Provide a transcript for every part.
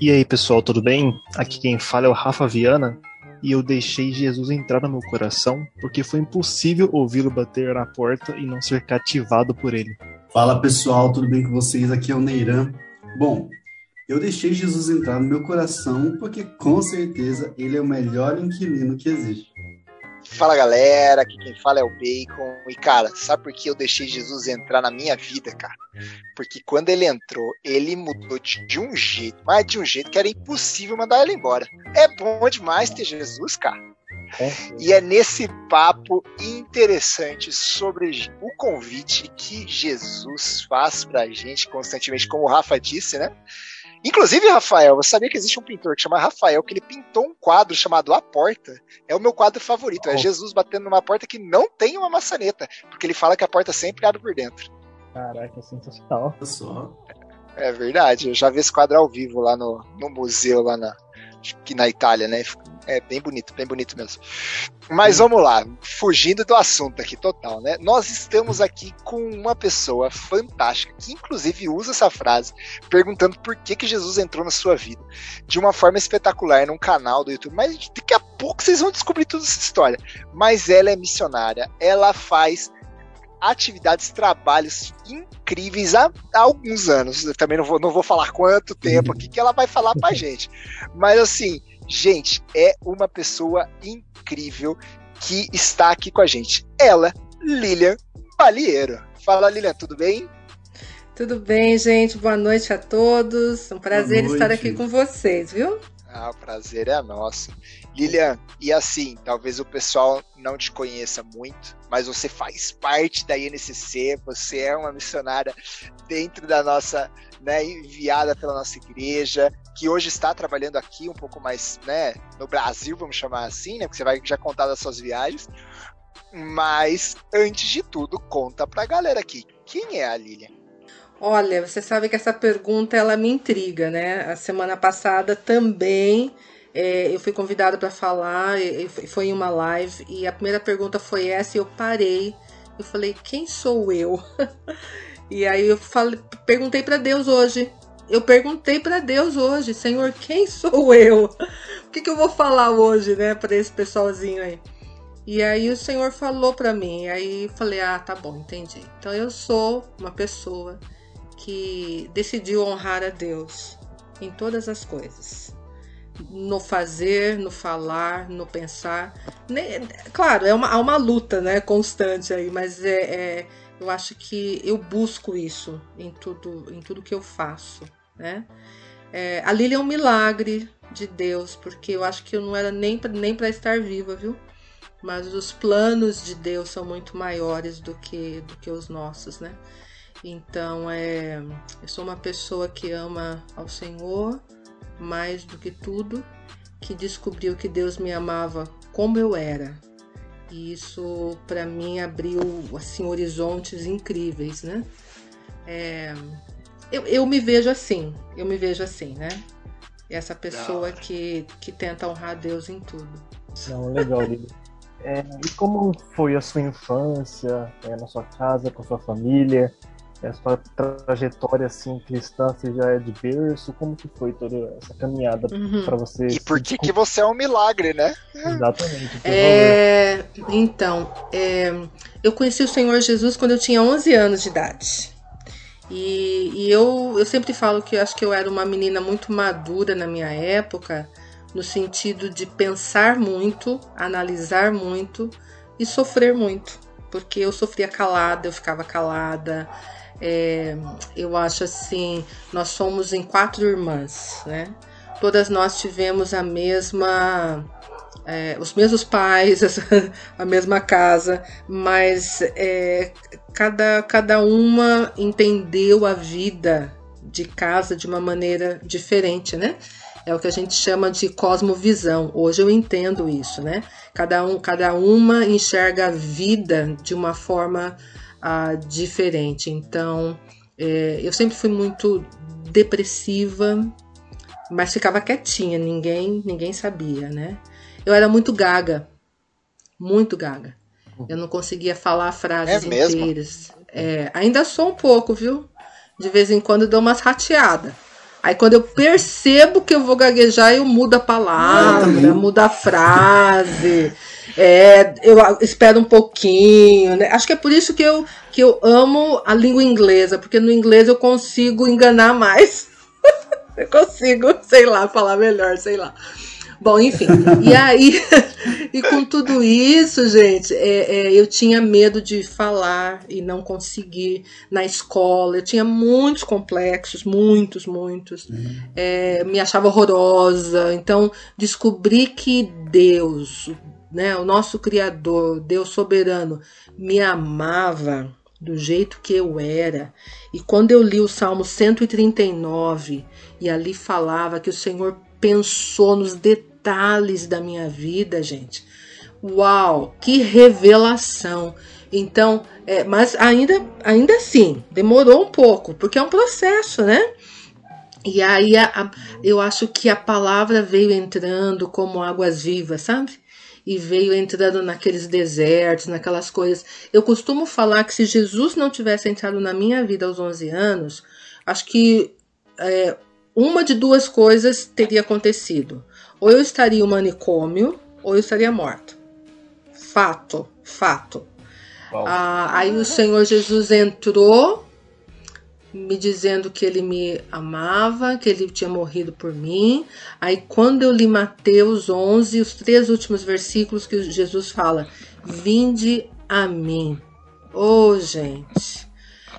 E aí pessoal, tudo bem? Aqui quem fala é o Rafa Viana e eu deixei Jesus entrar no meu coração porque foi impossível ouvi-lo bater na porta e não ser cativado por ele. Fala pessoal, tudo bem com vocês? Aqui é o Neiran. Bom, eu deixei Jesus entrar no meu coração porque com certeza ele é o melhor inquilino que existe. Fala galera, aqui quem fala é o Bacon. E cara, sabe por que eu deixei Jesus entrar na minha vida, cara? Porque quando ele entrou, ele mudou de um jeito, mas de um jeito que era impossível mandar ele embora. É bom demais ter Jesus, cara. É. E é nesse papo interessante sobre o convite que Jesus faz pra gente constantemente, como o Rafa disse, né? Inclusive, Rafael, você sabia que existe um pintor que chama Rafael, que ele pintou um quadro chamado A Porta. É o meu quadro favorito. Oh. É Jesus batendo numa porta que não tem uma maçaneta. Porque ele fala que a porta sempre abre por dentro. Caraca, sensacional. Só. É verdade. Eu já vi esse quadro ao vivo lá no, no museu, lá na, aqui na Itália, né? É bem bonito, bem bonito mesmo. Mas vamos lá, fugindo do assunto aqui total, né? Nós estamos aqui com uma pessoa fantástica que inclusive usa essa frase perguntando por que que Jesus entrou na sua vida de uma forma espetacular num canal do YouTube. Mas daqui a pouco vocês vão descobrir toda essa história. Mas ela é missionária, ela faz atividades, trabalhos incríveis há, há, alguns anos. Eu também não vou, não vou falar quanto tempo aqui que ela vai falar pra gente. Mas assim, gente, é uma pessoa incrível que está aqui com a gente. Ela, Lilian Palheiro. Fala, Lilian, tudo bem? Tudo bem, gente. Boa noite a todos. Um prazer estar aqui com vocês, viu? Ah, o prazer é nosso. Lilian, e assim, talvez o pessoal não te conheça muito, mas você faz parte da INCC, você é uma missionária dentro da nossa, né, enviada pela nossa igreja, que hoje está trabalhando aqui um pouco mais, né, no Brasil, vamos chamar assim, né, porque você vai já contar das suas viagens. Mas, antes de tudo, conta pra galera aqui, quem é a Lilian? Olha, você sabe que essa pergunta ela me intriga, né? A semana passada também é, eu fui convidada para falar, foi em uma live e a primeira pergunta foi essa e eu parei. Eu falei, quem sou eu? e aí eu falei, perguntei para Deus hoje. Eu perguntei para Deus hoje, Senhor, quem sou eu? O que, que eu vou falar hoje, né, para esse pessoalzinho aí? E aí o Senhor falou para mim, aí falei, ah, tá bom, entendi. Então eu sou uma pessoa que decidiu honrar a Deus em todas as coisas. No fazer, no falar, no pensar. Claro, é uma, há uma luta né, constante aí, mas é, é, eu acho que eu busco isso em tudo, em tudo que eu faço. Né? É, a Lília é um milagre de Deus, porque eu acho que eu não era nem, nem para estar viva, viu? Mas os planos de Deus são muito maiores do que, do que os nossos, né? Então, é, eu sou uma pessoa que ama ao Senhor mais do que tudo, que descobriu que Deus me amava como eu era. E isso para mim abriu assim horizontes incríveis, né? É, eu, eu me vejo assim, eu me vejo assim, né? Essa pessoa que, que tenta honrar Deus em tudo. Não, legal, É, e como foi a sua infância é, na sua casa, com a sua família? A sua trajetória assim cristã, você já é de berço, como que foi toda essa caminhada uhum. para você? E por que que você é um milagre, né? Exatamente. É... Então, é... eu conheci o Senhor Jesus quando eu tinha 11 anos de idade. E, e eu, eu sempre falo que eu acho que eu era uma menina muito madura na minha época, no sentido de pensar muito, analisar muito e sofrer muito. Porque eu sofria calada, eu ficava calada, é, eu acho assim, nós somos em quatro irmãs, né? Todas nós tivemos a mesma, é, os mesmos pais, a mesma casa, mas é, cada, cada uma entendeu a vida de casa de uma maneira diferente, né? É o que a gente chama de cosmovisão. Hoje eu entendo isso, né? Cada, um, cada uma enxerga a vida de uma forma uh, diferente. Então, é, eu sempre fui muito depressiva, mas ficava quietinha, ninguém, ninguém sabia, né? eu era muito gaga. Muito gaga. Eu não conseguia falar frases É inteiras. É, ainda sou um pouco, viu? De vez em quando eu dou umas rateadas. Aí quando eu percebo que eu vou gaguejar, eu mudo a Ah, palavra, também. mudo a frase. É, eu espero um pouquinho, né? Acho que é por isso que eu, que eu amo a língua inglesa, porque no inglês eu consigo enganar mais. eu consigo, sei lá, falar melhor, sei lá. Bom, enfim. E aí, e com tudo isso, gente, é, é, eu tinha medo de falar e não conseguir na escola. Eu tinha muitos complexos, muitos, muitos. É, me achava horrorosa. Então, descobri que Deus, né, o nosso Criador, Deus soberano, me amava do jeito que eu era. E quando eu li o Salmo 139, e ali falava que o Senhor pensou nos detalhes da minha vida, gente. Uau, que revelação! Então, é, mas ainda, ainda assim, demorou um pouco, porque é um processo, né? E aí a- a- eu acho que a palavra veio entrando como águas vivas, sabe? E veio entrando naqueles desertos, naquelas coisas. Eu costumo falar que se Jesus não tivesse entrado na minha vida aos 11 anos, acho que é, uma de duas coisas teria acontecido. Ou eu estaria em um manicômio, ou eu estaria morta. Fato, fato. Ah, aí o Senhor Jesus entrou, me dizendo que ele me amava, que ele tinha morrido por mim. Aí quando eu li Mateus 11, os três últimos versículos que Jesus fala: Vinde a mim. Ô, gente.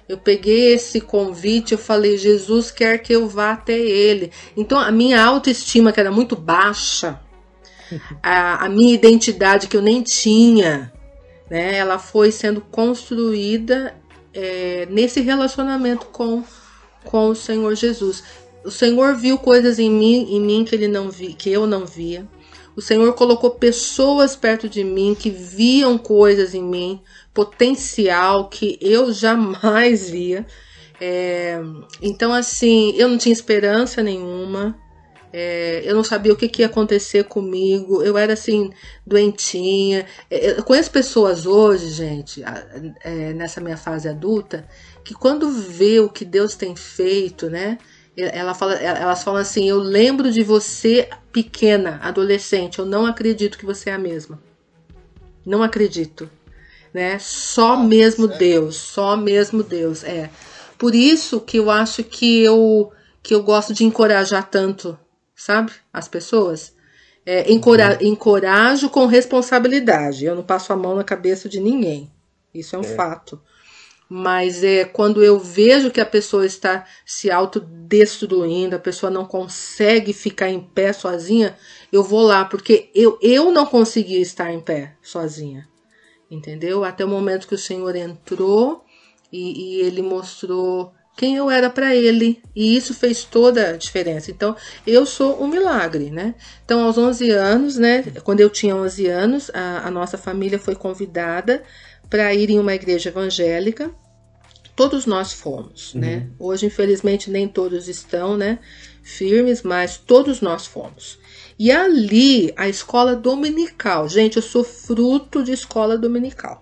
Eu peguei esse convite, eu falei, Jesus quer que eu vá até ele. Então a minha autoestima, que era muito baixa, a, a minha identidade que eu nem tinha, né? Ela foi sendo construída é, nesse relacionamento com, com o Senhor Jesus. O Senhor viu coisas em mim, em mim que ele não vi, que eu não via. O Senhor colocou pessoas perto de mim que viam coisas em mim, potencial que eu jamais via. É, então, assim, eu não tinha esperança nenhuma. É, eu não sabia o que, que ia acontecer comigo. Eu era assim, doentinha. É, Eu conheço pessoas hoje, gente, é, nessa minha fase adulta, que quando vê o que Deus tem feito, né? Ela fala, elas falam assim: Eu lembro de você pequena, adolescente. Eu não acredito que você é a mesma. Não acredito. Né? Só Ah, mesmo sério? Deus. Só mesmo Deus. É. Por isso que eu acho que eu, que eu gosto de encorajar tanto, sabe? As pessoas. É, encora Encorajo com responsabilidade. Eu não passo a mão na cabeça de ninguém. Isso é um É. fato. Mas é quando eu vejo que a pessoa está se autodestruindo, a pessoa não consegue ficar em pé sozinha, eu vou lá, porque eu, eu não conseguia estar em pé sozinha. Entendeu? Até o momento que o Senhor entrou e, e ele mostrou quem eu era para ele. E isso fez toda a diferença. Então, eu sou um milagre, né? Então, aos 11 anos, né? Quando eu tinha 11 anos, a, a nossa família foi convidada para ir em uma igreja evangélica. Todos nós fomos, né? Hoje, infelizmente, nem todos estão, né? Firmes, mas todos nós fomos. E ali, a escola dominical. Gente, eu sou fruto de escola dominical.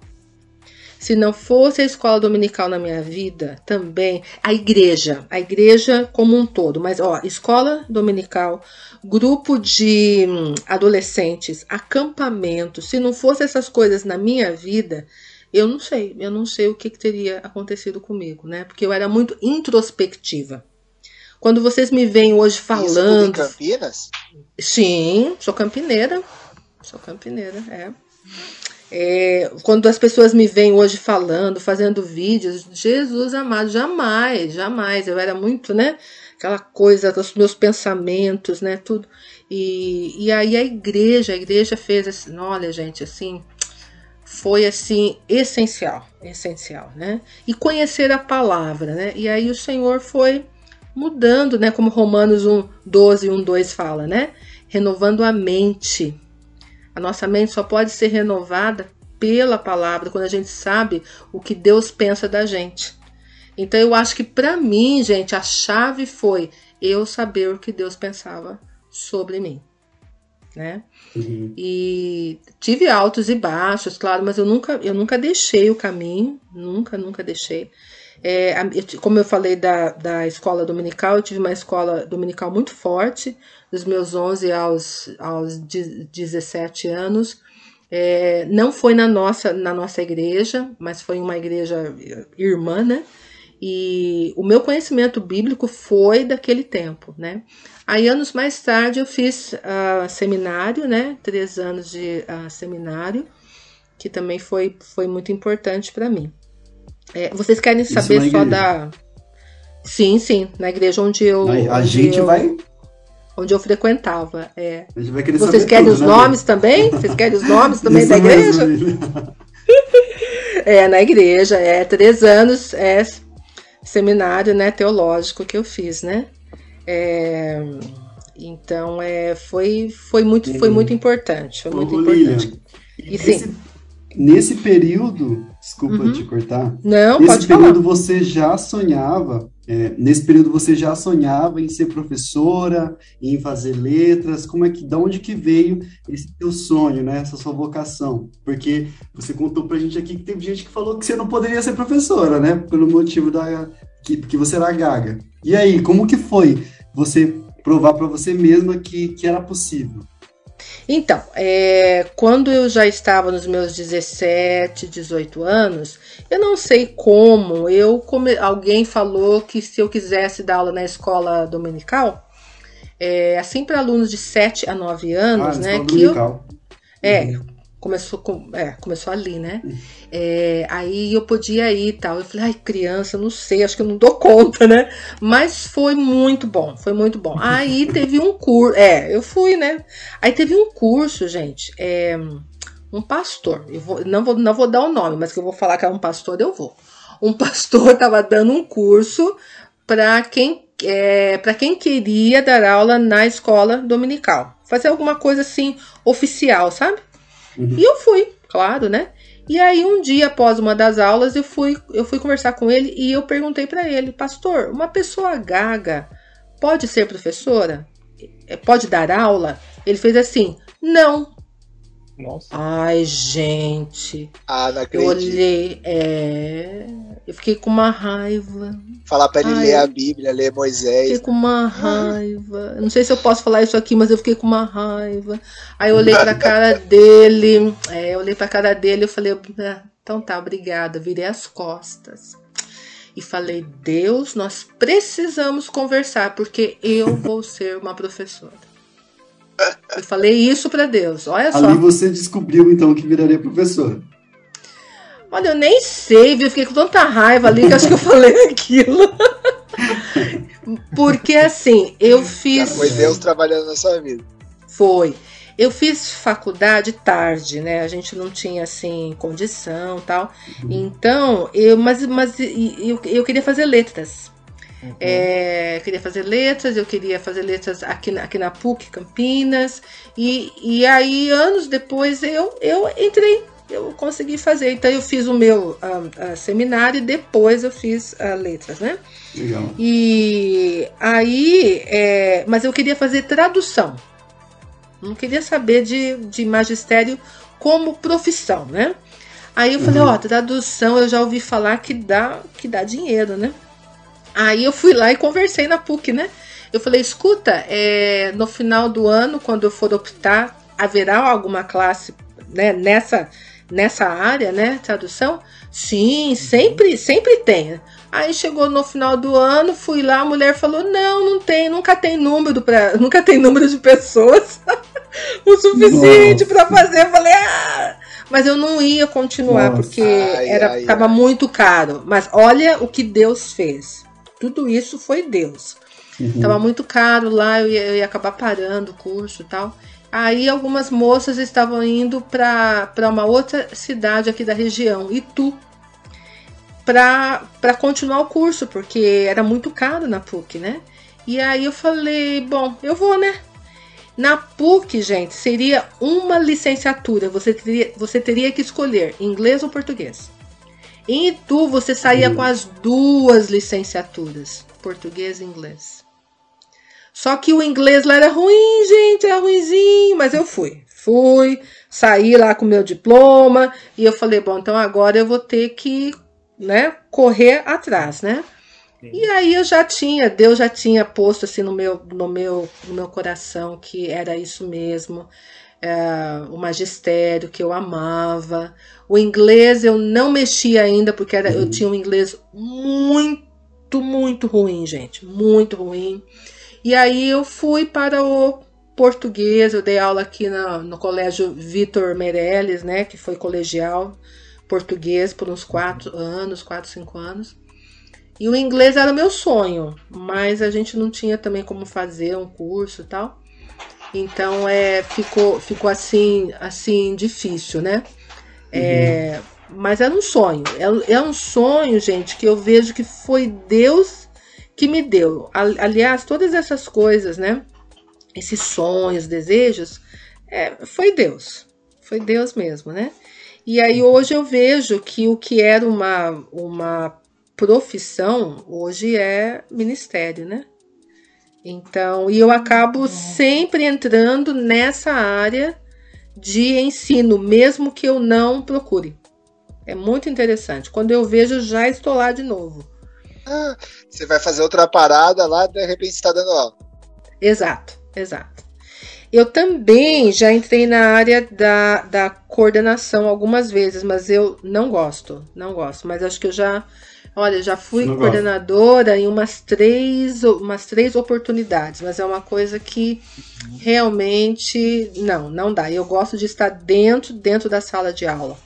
Se não fosse a escola dominical na minha vida, também a igreja, a igreja como um todo, mas ó, escola dominical, grupo de hum, adolescentes, acampamento, se não fosse essas coisas na minha vida, eu não sei, eu não sei o que, que teria acontecido comigo, né? Porque eu era muito introspectiva. Quando vocês me veem hoje Isso em falando, Campinas? Sim, sou campineira. Sou campineira, é. É, quando as pessoas me veem hoje falando, fazendo vídeos, Jesus amado, jamais, jamais. Eu era muito, né? Aquela coisa dos meus pensamentos, né? Tudo. E, e aí a igreja, a igreja fez assim, olha, gente, assim, foi assim, essencial, essencial, né? E conhecer a palavra, né? E aí o Senhor foi mudando, né? Como Romanos 1, 12, 1, 2 fala, né? Renovando a mente. A nossa mente só pode ser renovada pela palavra, quando a gente sabe o que Deus pensa da gente. Então eu acho que para mim, gente, a chave foi eu saber o que Deus pensava sobre mim. né? Uhum. E tive altos e baixos, claro, mas eu nunca, eu nunca deixei o caminho, nunca, nunca deixei. É, como eu falei da, da escola dominical, eu tive uma escola dominical muito forte, dos meus 11 aos, aos 17 anos. É, não foi na nossa, na nossa igreja, mas foi uma igreja irmã, né? E o meu conhecimento bíblico foi daquele tempo, né? Aí, anos mais tarde, eu fiz uh, seminário, né? Três anos de uh, seminário, que também foi, foi muito importante para mim. É, vocês querem saber só da. Sim, sim, na igreja onde eu. A, onde gente eu, vai. Onde eu frequentava. É. A gente vai querer Vocês querem tudo, os né, nomes também? Vocês querem os nomes também da igreja? é, na igreja, é três anos, é seminário né, teológico que eu fiz, né? É, então é, foi, foi, muito, foi muito importante. Foi muito importante. Lilian, e, sim, Nesse período, desculpa uhum. te cortar. Não, nesse período falar. você já sonhava, é, nesse período você já sonhava em ser professora, em fazer letras. Como é que, de onde que veio esse teu sonho, né? Essa sua vocação? Porque você contou pra gente aqui que teve gente que falou que você não poderia ser professora, né? Pelo motivo da que, que você era gaga. E aí, como que foi você provar para você mesma que, que era possível? Então, é, quando eu já estava nos meus 17, 18 anos, eu não sei como, eu come, alguém falou que se eu quisesse dar aula na escola dominical, é, assim para alunos de 7 a 9 anos, ah, né? Que dominical. eu, é, uhum começou com, é, começou ali, né? É, aí eu podia ir e tal. Eu falei, ai, criança, não sei, acho que eu não dou conta, né? Mas foi muito bom, foi muito bom. Aí teve um curso, é, eu fui, né? Aí teve um curso, gente, é, um pastor, eu vou, não, vou, não vou dar o nome, mas que eu vou falar que é um pastor, eu vou. Um pastor estava dando um curso para quem é, para quem queria dar aula na escola dominical, fazer alguma coisa assim oficial, sabe? Uhum. E eu fui, claro, né? E aí um dia após uma das aulas eu fui eu fui conversar com ele e eu perguntei para ele, pastor, uma pessoa gaga pode ser professora? É, pode dar aula? Ele fez assim, não. Nossa. Ai, gente. Ah, não acredito. Eu olhei, é. Eu fiquei com uma raiva. Falar pra ele Ai, ler a Bíblia, ler Moisés. Fiquei com uma raiva. Não sei se eu posso falar isso aqui, mas eu fiquei com uma raiva. Aí eu olhei pra cara dele. É, eu olhei pra cara dele e falei, ah, então tá, obrigada. Virei as costas. E falei, Deus, nós precisamos conversar, porque eu vou ser uma professora. Eu falei isso para Deus, olha só. Ali você descobriu então que viraria professora. Olha, eu nem sei, viu? Eu fiquei com tanta raiva ali que acho que eu falei aquilo. Porque assim, eu fiz. Já foi Deus trabalhando na sua vida. Foi. Eu fiz faculdade tarde, né? A gente não tinha assim condição tal. Uhum. Então, eu, mas, mas eu, eu queria fazer letras. Uhum. É, queria fazer letras, eu queria fazer letras aqui, aqui na PUC Campinas. E, e aí, anos depois, eu, eu entrei, eu consegui fazer. Então, eu fiz o meu seminário e depois eu fiz letras, né? Legal. E aí, é, mas eu queria fazer tradução. Não queria saber de, de magistério como profissão, né? Aí eu falei, uhum. ó, uhum. oh, tradução eu já ouvi falar que dá, que dá dinheiro, né? Aí eu fui lá e conversei na PUC, né? Eu falei, escuta, é, no final do ano, quando eu for optar, haverá alguma classe né, nessa, nessa área, né? Tradução? Sim, sempre, sempre tem. Aí chegou no final do ano, fui lá, a mulher falou: "Não, não tem, nunca tem número para, nunca tem número de pessoas o suficiente para fazer". Eu falei: "Ah, mas eu não ia continuar Nossa. porque ai, era ai, tava ai. muito caro. Mas olha o que Deus fez tudo isso foi Deus. Uhum. Tava muito caro lá, eu ia, eu ia acabar parando o curso e tal. Aí algumas moças estavam indo para uma outra cidade aqui da região, Itu, para continuar o curso, porque era muito caro na PUC, né? E aí eu falei, bom, eu vou, né? Na PUC, gente, seria uma licenciatura. Você teria, você teria que escolher inglês ou português. Em Itu você saía com as duas licenciaturas, português e inglês. Só que o inglês lá era ruim, gente, era ruimzinho, mas eu fui. Fui, saí lá com meu diploma e eu falei, bom, então agora eu vou ter que, né, correr atrás, né? E aí eu já tinha, Deus já tinha posto assim no meu, no meu, no meu coração que era isso mesmo, é, o magistério que eu amava. O inglês eu não mexia ainda porque era, uhum. eu tinha um inglês muito, muito ruim, gente, muito ruim. E aí eu fui para o português, eu dei aula aqui no, no colégio Vitor Meirelles, né, que foi colegial português por uns quatro anos, quatro, cinco anos. E o inglês era meu sonho, mas a gente não tinha também como fazer um curso e tal. Então é, ficou, ficou assim, assim difícil, né? É, uhum. É, mas era um sonho. É, é um sonho, gente, que eu vejo que foi Deus que me deu. Aliás, todas essas coisas, né? Esses sonhos, desejos, é, foi Deus. Foi Deus mesmo, né? E aí hoje eu vejo que o que era uma, uma profissão hoje é ministério, né? Então, e eu acabo uhum. sempre entrando nessa área de ensino, mesmo que eu não procure. É muito interessante. Quando eu vejo, já estou lá de novo. Ah, você vai fazer outra parada lá, de repente está dando aula. Exato, exato. Eu também já entrei na área da, da coordenação algumas vezes, mas eu não gosto, não gosto. Mas acho que eu já Olha, já fui Não coordenadora gosto. em umas três, umas três oportunidades, mas é uma coisa que realmente não, não dá. Eu gosto de estar dentro, dentro da sala de aula,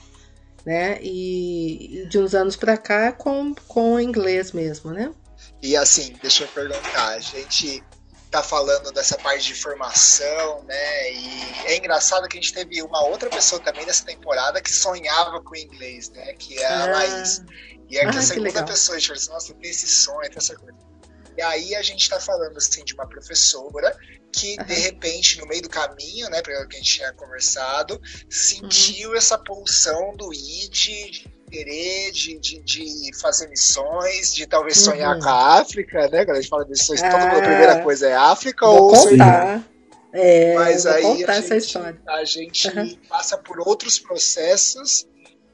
né? E de uns anos para cá é com com inglês mesmo, né? E assim, deixa eu perguntar, a gente tá falando dessa parte de formação, né? E é engraçado que a gente teve uma outra pessoa também nessa temporada que sonhava com inglês, né? Que é a ah. Laís. E é ah, que a segunda que pessoa, a gente fala assim, nossa, tem esse sonho, tem essa coisa. E aí a gente está falando assim de uma professora que uhum. de repente no meio do caminho, né, pelo que a gente tinha conversado, sentiu uhum. essa pulsão do id de querer, de, de, de, fazer missões, de talvez sonhar uhum. com a África, né? Quando a gente fala de missões, ah, a primeira coisa é África ou contar. É, Mas aí a gente, a gente passa por outros processos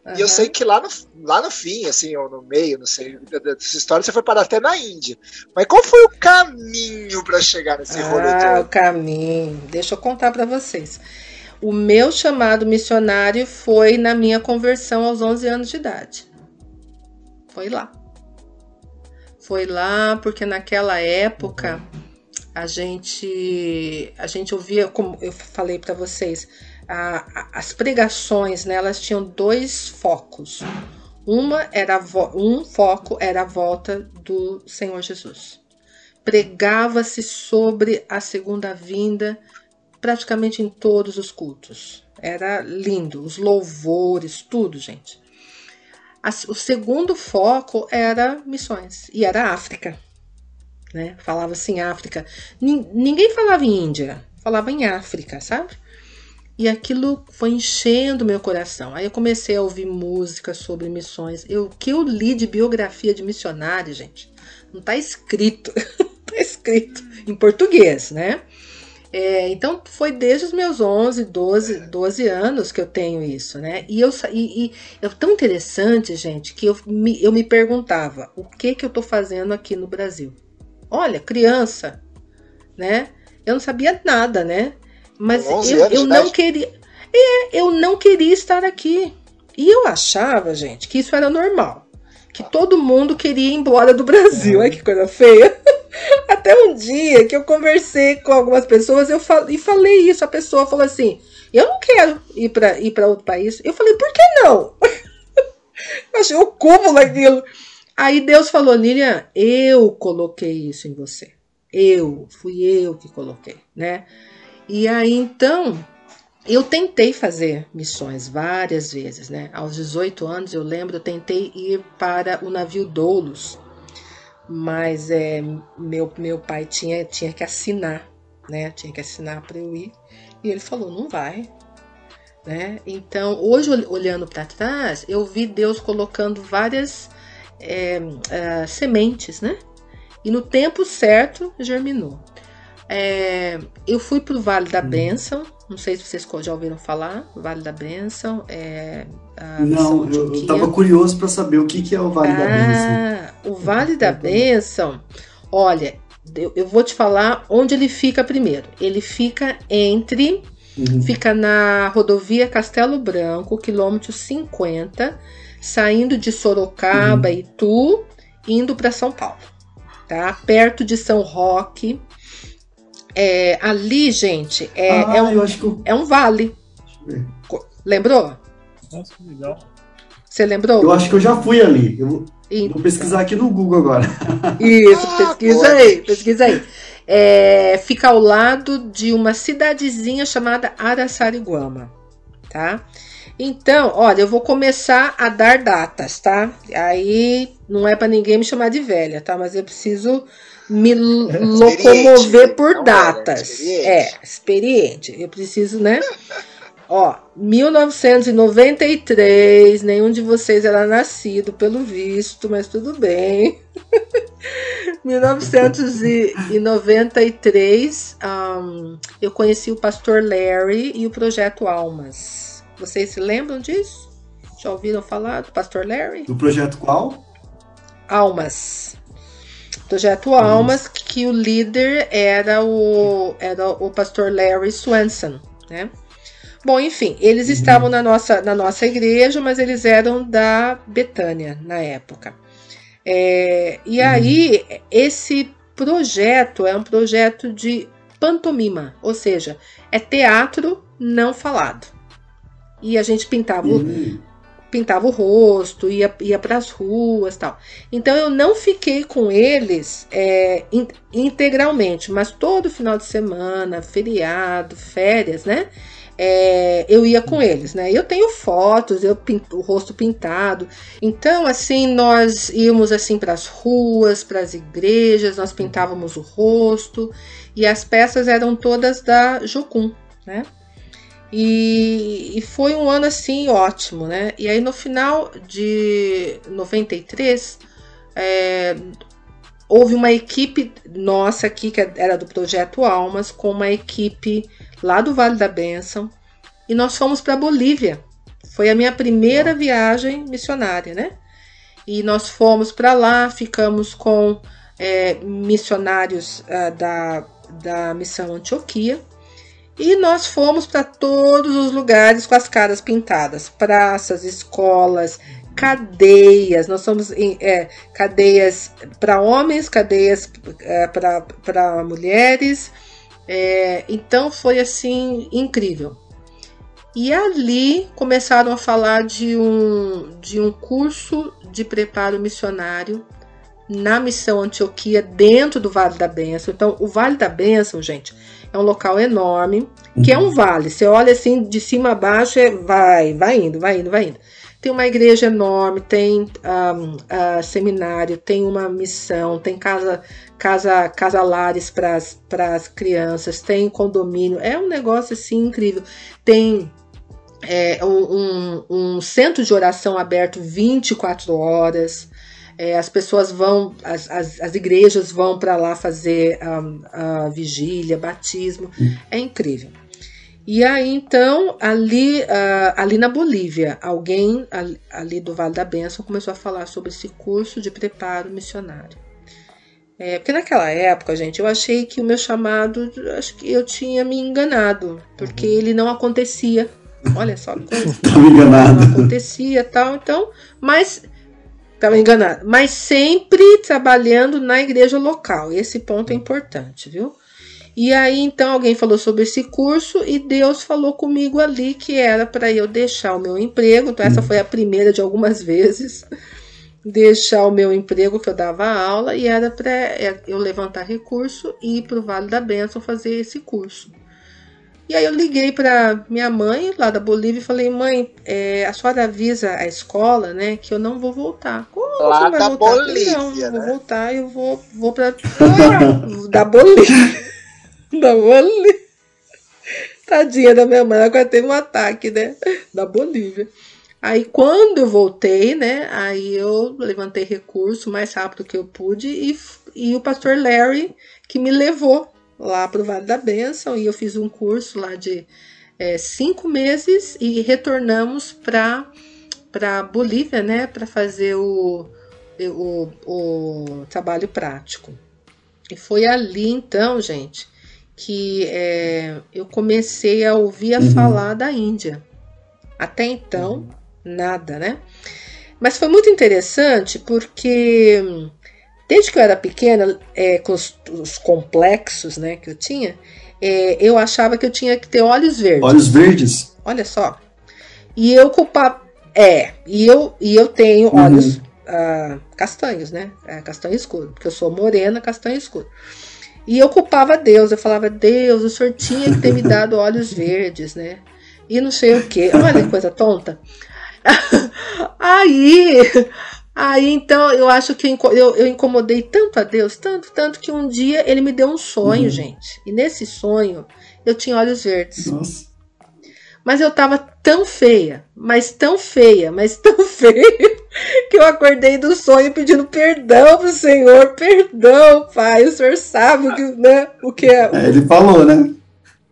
Uhum. E eu sei que lá no, lá no fim, assim, ou no meio, não sei, dessa história, você foi parar até na Índia. Mas qual foi o caminho para chegar nesse ah, rolê todo? o caminho. Deixa eu contar para vocês. O meu chamado missionário foi na minha conversão aos 11 anos de idade. Foi lá. Foi lá porque naquela época a gente a gente ouvia, como eu falei para vocês, a, as pregações, né, elas tinham dois focos. Uma era um foco era a volta do Senhor Jesus. Pregava-se sobre a segunda vinda praticamente em todos os cultos. Era lindo, os louvores, tudo, gente. O segundo foco era missões e era África. Né? Falava assim África. Ninguém falava em Índia, falava em África, sabe? E aquilo foi enchendo meu coração. Aí eu comecei a ouvir música sobre missões. O que eu li de biografia de missionário, gente, não está escrito. está escrito em português, né? É, então foi desde os meus 11, 12, 12 anos que eu tenho isso, né? E eu e, e é tão interessante, gente, que eu me, eu me perguntava o que que eu tô fazendo aqui no Brasil. Olha, criança, né? Eu não sabia nada, né? Mas eu, eu não queria. É, eu não queria estar aqui. E eu achava, gente, que isso era normal. Que todo mundo queria ir embora do Brasil. Olha que coisa feia. Até um dia que eu conversei com algumas pessoas eu fal e falei isso. A pessoa falou assim: Eu não quero ir para ir outro país. Eu falei: Por que não? eu achei o cúmulo aquilo. Aí Deus falou: Nilian, eu coloquei isso em você. Eu, fui eu que coloquei, né? E aí então eu tentei fazer missões várias vezes, né? Aos 18 anos eu lembro, eu tentei ir para o navio Doulos, mas é, meu, meu pai tinha, tinha que assinar, né? Tinha que assinar para eu ir. E ele falou: não vai. Né? Então, hoje, olhando para trás, eu vi Deus colocando várias é, uh, sementes, né? E no tempo certo germinou. É, eu fui pro Vale da Bênção, não sei se vocês já ouviram falar, Vale da Bênção. É, não, eu, estava curioso para saber o que, que é o Vale ah, da Bênção. O Vale da Bênção, olha, eu, eu vou te falar onde ele fica primeiro. Ele fica entre. Uhum. Fica na rodovia Castelo Branco, quilômetro 50, saindo de Sorocaba, uhum. Itu, indo para São Paulo. Tá? Perto de São Roque. É, ali, gente, é, ah, é, um, eu... é um vale. Lembrou? Nossa, legal. Você lembrou? Eu acho que eu já fui ali. Eu, então. Vou pesquisar aqui no Google agora. Isso, ah, pesquisa aí, pesquisa aí. É, fica ao lado de uma cidadezinha chamada Araçariguama, tá? Então, olha, eu vou começar a dar datas, tá? Aí não é para ninguém me chamar de velha, tá? Mas eu preciso me locomover por datas. É, experiente. Eu preciso, né? Ó, 1993, nenhum de vocês era nascido, pelo visto, mas tudo bem. 1993, um, eu conheci o pastor Larry e o projeto Almas. Vocês se lembram disso? Já ouviram falar do pastor Larry? Do projeto qual? Almas. Projeto Almas, que, que o líder era o, era o pastor Larry Swanson, né? Bom, enfim, eles uhum. estavam na nossa, na nossa igreja, mas eles eram da Betânia na época. É, e uhum. aí, esse projeto é um projeto de pantomima, ou seja, é teatro não falado. E a gente pintava, uhum. Pintava o rosto, ia, ia para as ruas tal. Então eu não fiquei com eles é, in, integralmente, mas todo final de semana, feriado, férias, né? é, eu ia com eles, né? Eu tenho fotos, eu pinto, o rosto pintado. Então, assim, nós íamos assim para as ruas, para as igrejas, nós pintávamos o rosto e as peças eram todas da Jocum, né? E, e, foi um ano assim ótimo, né? E aí no final de 93 é, houve uma equipe nossa aqui que era do projeto Almas com uma equipe lá do Vale da Bênção, e nós fomos para Bolívia. Foi a minha primeira viagem missionária, né? E nós fomos para lá, ficamos com é, missionários uh, da, da missão Antioquia. E nós fomos para todos os lugares com as caras pintadas: praças, escolas, cadeias. Nós somos em é, cadeias para homens, cadeias é, para mulheres, é, então foi assim incrível. E ali começaram a falar de um, de um curso de preparo missionário na missão Antioquia, dentro do Vale da Bênção. Então, o Vale da Bênção, gente, é um local enorme, que é um uhum. vale. Você olha assim de cima a baixo, é, vai, vai indo, vai indo, vai indo. Tem uma igreja enorme, tem um, uh, seminário, tem uma missão, tem casa casa, casalares para as crianças, tem condomínio, é um negócio assim incrível. Tem é, um, um, um, centro de oração aberto 24 horas. É, as pessoas vão, as, as, as igrejas vão para lá fazer a, a, vigília, batismo. É incrível. E aí, então, ali, uh, ali na Bolívia, alguém ali, ali do Vale da Bênção começou a falar sobre esse curso de preparo missionário. É, porque naquela época, gente, eu achei que o meu chamado, acho que eu tinha me enganado, porque uhum. ele não acontecia. Olha só, enganado. Não acontecia tal, então, mas estava enganado, mas sempre trabalhando na igreja local. Esse ponto é importante, viu? E aí então alguém falou sobre esse curso e Deus falou comigo ali que era para eu deixar o meu emprego. Então essa uhum. foi a primeira de algumas vezes deixar o meu emprego que eu dava aula e era para é, eu levantar recurso e ir para o Vale da Bênção fazer esse curso. E aí eu liguei para minha mãe lá da Bolívia e falei, mãe, é, a senhora avisa a escola, né, que eu não vou voltar. Como lá da voltar? Bolívia, não, né? vou voltar, eu vou, vou para da Bolívia, da Bolívia. Tadinha da minha mãe, agora teve um ataque, né, da Bolívia. Aí quando eu voltei, né, aí eu levantei recurso mais rápido que eu pude e, e o pastor Larry que me levou lá para o Vale da Bênção e eu fiz um curso lá de é, cinco meses e retornamos para para Bolívia, né, para fazer o, o, o trabalho prático. E foi ali então, gente, que é, eu comecei a ouvir a uhum. falar da Índia. Até então, uhum. nada, né? Mas foi muito interessante porque desde que eu era pequena, é, com os, os, complexos né, que eu tinha, é, eu achava que eu tinha que ter olhos verdes. Olhos verdes? Olha só. E eu culpava. É, e eu, e eu tenho uhum. olhos uh, castanhos, né? É, castanho escuro, porque eu sou morena, castanho escuro. E eu culpava Deus, eu falava, Deus, o senhor tinha que ter me dado olhos verdes, né? E não sei o que. Olha que coisa tonta. aí, aí então eu acho que eu, eu incomodei tanto a Deus, tanto, tanto que um dia ele me deu um sonho, uhum. gente. E nesse sonho eu tinha olhos verdes. Nossa. Mas eu tava tão feia, mas tão feia, mas tão feia, que eu acordei do sonho pedindo perdão pro Senhor. Perdão, Pai. O Senhor sabe o que, né, o que é. é ele falou, né?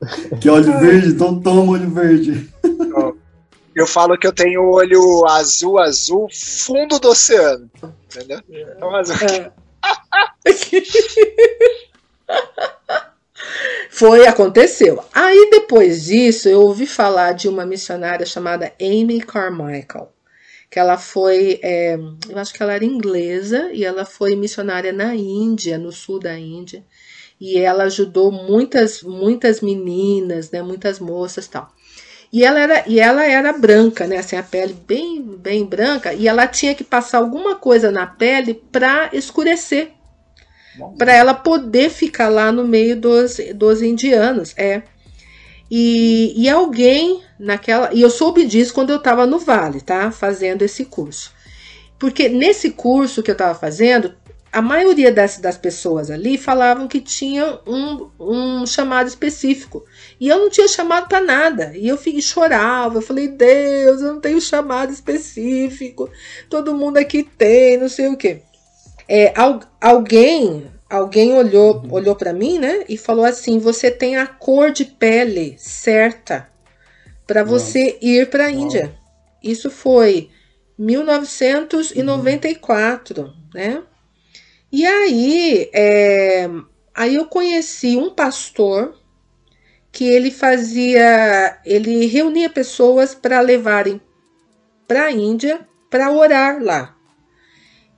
Que olho verde, então toma olho verde. Eu falo que eu tenho olho azul, azul, fundo do oceano. Entendeu? Então, azul. É. Foi, aconteceu. Aí depois disso, eu ouvi falar de uma missionária chamada Amy Carmichael, que ela foi, é, eu acho que ela era inglesa e ela foi missionária na Índia, no sul da Índia, e ela ajudou muitas, muitas meninas, né, muitas moças, tal. E ela era, e ela era branca, né, assim a pele bem, bem branca, e ela tinha que passar alguma coisa na pele para escurecer para ela poder ficar lá no meio dos, dos indianos. É. E, e alguém naquela. E eu soube disso quando eu estava no Vale, tá? Fazendo esse curso. Porque nesse curso que eu estava fazendo, a maioria das, das pessoas ali falavam que tinha um, um chamado específico. E eu não tinha chamado para nada. E eu fiquei, chorava. Eu falei, Deus, eu não tenho chamado específico. Todo mundo aqui tem, não sei o quê é, alguém alguém olhou uhum. olhou para mim, né, e falou assim: você tem a cor de pele certa para você ir para a Índia. Isso foi 1994, uhum. né? E aí, é, aí eu conheci um pastor que ele fazia, ele reunia pessoas para levarem para a Índia para orar lá.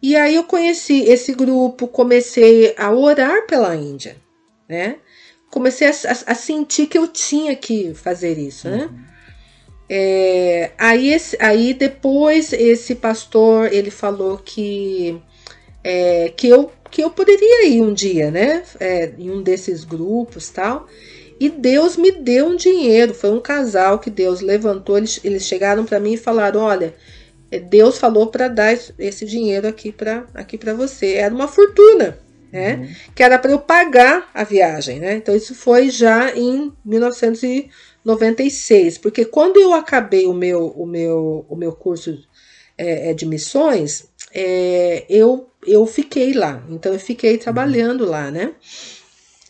E aí eu conheci esse grupo, comecei a orar pela Índia, né? Comecei a, a, a sentir que eu tinha que fazer isso, né? Uhum. É, aí, esse, aí depois esse pastor ele falou que é, que eu que eu poderia ir um dia, né? É, em um desses grupos tal. E Deus me deu um dinheiro. Foi um casal que Deus levantou. Eles, eles chegaram para mim e falaram: Olha, é, Deus falou para dar esse dinheiro aqui para aqui você. Era uma fortuna, né? Uhum. Que era para eu pagar a viagem, né? Então isso foi já em 1996, porque quando eu acabei o meu o meu o meu curso é, é, de missões, é, eu eu fiquei lá. Então eu fiquei trabalhando lá, né?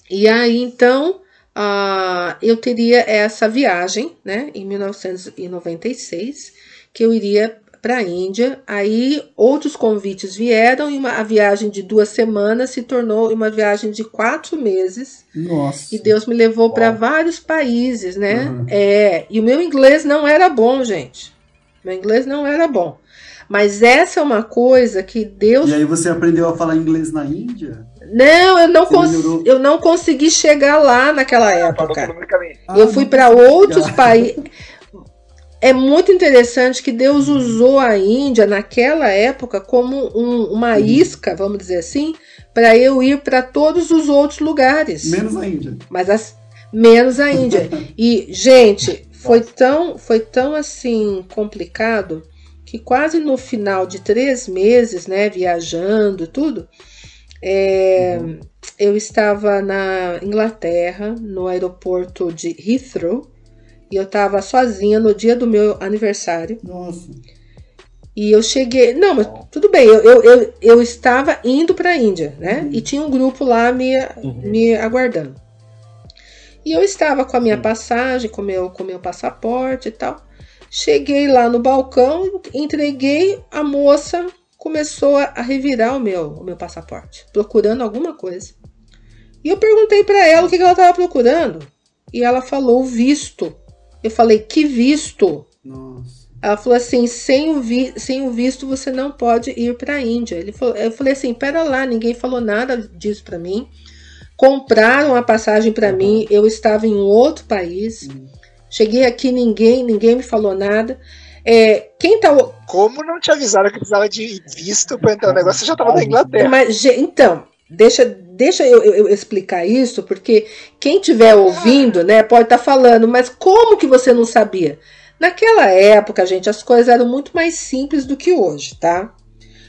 E aí então uh, eu teria essa viagem, né? Em 1996 que eu iria para a Índia. Aí outros convites vieram e uma, a viagem de duas semanas se tornou uma viagem de quatro meses. Nossa. E Deus me levou para vários países, né? Uhum. É, e o meu inglês não era bom, gente. Meu inglês não era bom. Mas essa é uma coisa que Deus. E aí você aprendeu a falar inglês na Índia? Não, eu não, cons... eu não consegui chegar lá naquela época. Ah, eu fui para outros países é muito interessante que Deus usou a Índia naquela época como um, uma uhum. isca, vamos dizer assim, para eu ir para todos os outros lugares. Menos a Índia. Mas as, menos a Índia. e gente, foi tão, foi tão assim complicado que quase no final de três meses, né, viajando tudo, é, uhum. eu estava na Inglaterra, no aeroporto de Heathrow e eu tava sozinha no dia do meu aniversário. Nossa. E eu cheguei. Não, mas tudo bem, eu, eu, eu, eu estava indo para a Índia, né? Uhum. E tinha um grupo lá me, uhum. me aguardando. E eu estava com a minha passagem, com meu, com meu passaporte e tal. Cheguei lá no balcão, entreguei, a moça começou a revirar o meu, o meu passaporte, procurando alguma coisa. E eu perguntei para ela o que ela estava procurando. E ela falou visto. Eu falei, que visto? Nossa. Ela falou assim, sem o, vi sem o visto você não pode ir para a Índia. Ele falou, eu falei assim, pera lá, ninguém falou nada disso para mim. Compraram a passagem para uhum. mim, eu estava em outro país. Uhum. Cheguei aqui, ninguém, ninguém me falou nada. É, quem tá. Como não te avisaram que precisava de visto para entrar no negócio? Você já estava na Inglaterra. Mas, então, deixa, deixa eu, eu, eu, explicar isso, porque quem estiver ouvindo, né, pode estar tá falando, mas como que você não sabia? Naquela época, gente, as coisas eram muito mais simples do que hoje, tá?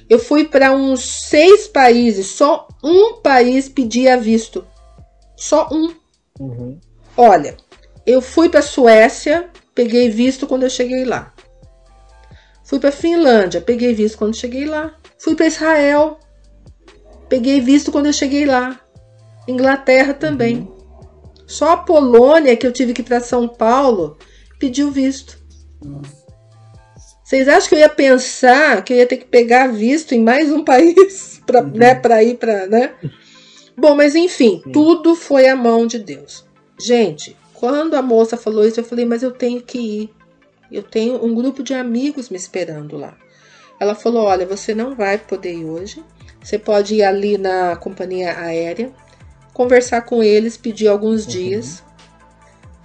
Eu fui para uns seis países, só um país pedia visto. Só um. Uhum. Olha, eu fui para Suécia, peguei visto quando eu cheguei lá. Fui para Finlândia, peguei visto quando cheguei lá. Fui para Israel, peguei visto quando eu cheguei lá. Inglaterra também. Uhum. Só a Polônia que eu tive que ir para São Paulo pediu visto. Nossa. Vocês acham que eu ia pensar que eu ia ter que pegar visto em mais um país para uhum. né, ir para, né? Bom, mas enfim, Sim. tudo foi a mão de Deus. Gente, quando a moça falou isso, eu falei, mas eu tenho que ir. Eu tenho um grupo de amigos me esperando lá. Ela falou: olha, você não vai poder ir hoje. Você pode ir ali na companhia aérea, conversar com eles, pedir alguns uhum. dias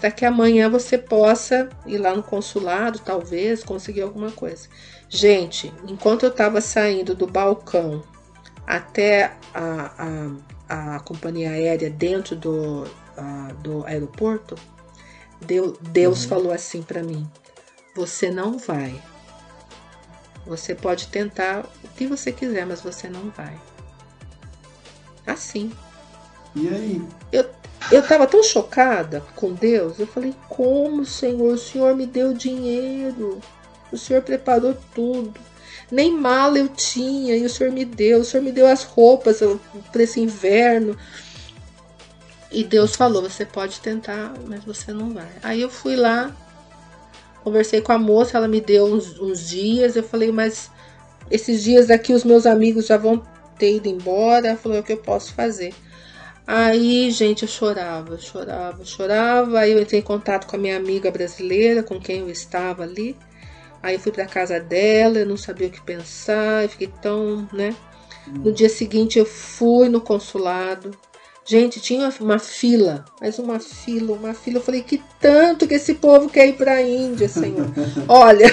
para que amanhã você possa ir lá no consulado, talvez, conseguir alguma coisa. Gente, enquanto eu estava saindo do balcão até a, a, a companhia aérea dentro do, a, do aeroporto, Deus, Deus uhum. falou assim para mim: Você não vai. Você pode tentar o que você quiser, mas você não vai. Assim. E aí? Eu, eu tava tão chocada com Deus. Eu falei: Como, Senhor? O Senhor me deu dinheiro. O Senhor preparou tudo. Nem mala eu tinha e o Senhor me deu. O Senhor me deu as roupas para esse inverno. E Deus falou: Você pode tentar, mas você não vai. Aí eu fui lá, conversei com a moça. Ela me deu uns, uns dias. Eu falei: Mas esses dias daqui os meus amigos já vão ter ido embora. Ela falou: O que eu posso fazer? Aí, gente, eu chorava, chorava, chorava. Aí eu entrei em contato com a minha amiga brasileira, com quem eu estava ali. Aí eu fui para casa dela, eu não sabia o que pensar, eu fiquei tão, né? No dia seguinte eu fui no consulado. Gente, tinha uma fila, mas uma fila, uma fila. Eu falei que tanto que esse povo quer ir para a Índia, Senhor. Olha,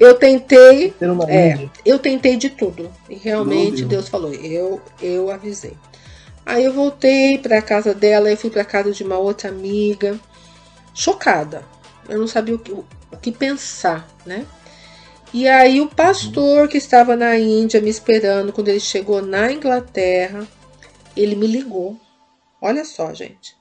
eu tentei, é, eu tentei de tudo e realmente Deus falou. Eu, eu avisei. Aí eu voltei para casa dela, eu fui para casa de uma outra amiga, chocada. Eu não sabia o que, o que pensar, né? E aí o pastor que estava na Índia me esperando quando ele chegou na Inglaterra, ele me ligou. Olha só, gente.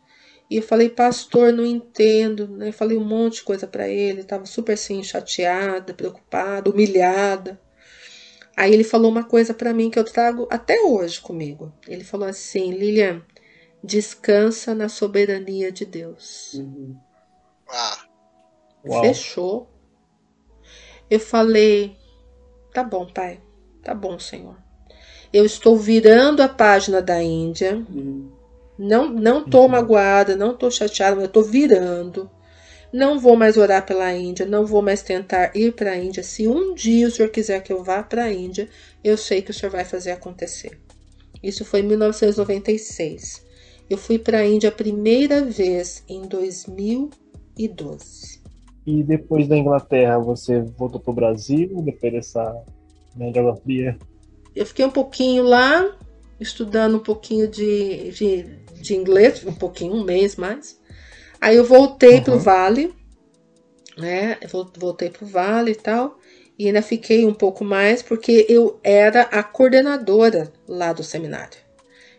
E eu falei, pastor, não entendo. Né? Eu falei um monte de coisa para ele. Estava super assim, chateada, preocupada, humilhada. Aí ele falou uma coisa para mim que eu trago até hoje comigo. Ele falou assim: Lilian, descansa na soberania de Deus. Uhum. Ah. Fechou. Eu falei: tá bom, pai. Tá bom, Senhor. Eu estou virando a página da Índia. Uhum. Não, não tô uhum. magoada, não tô chateada, mas eu tô virando. Não vou mais orar pela Índia, não vou mais tentar ir para a Índia. Se um dia o senhor quiser que eu vá para a Índia, eu sei que o senhor vai fazer acontecer. Isso foi em 1996. Eu fui para a Índia a primeira vez em 2012. E depois da Inglaterra, você voltou para o Brasil, depois dessa né, geografia? Eu fiquei um pouquinho lá, estudando um pouquinho de, de, de inglês, um pouquinho, um mês mais. Aí eu voltei uhum. pro Vale, né? Eu voltei pro Vale e tal. E ainda fiquei um pouco mais porque eu era a coordenadora lá do seminário.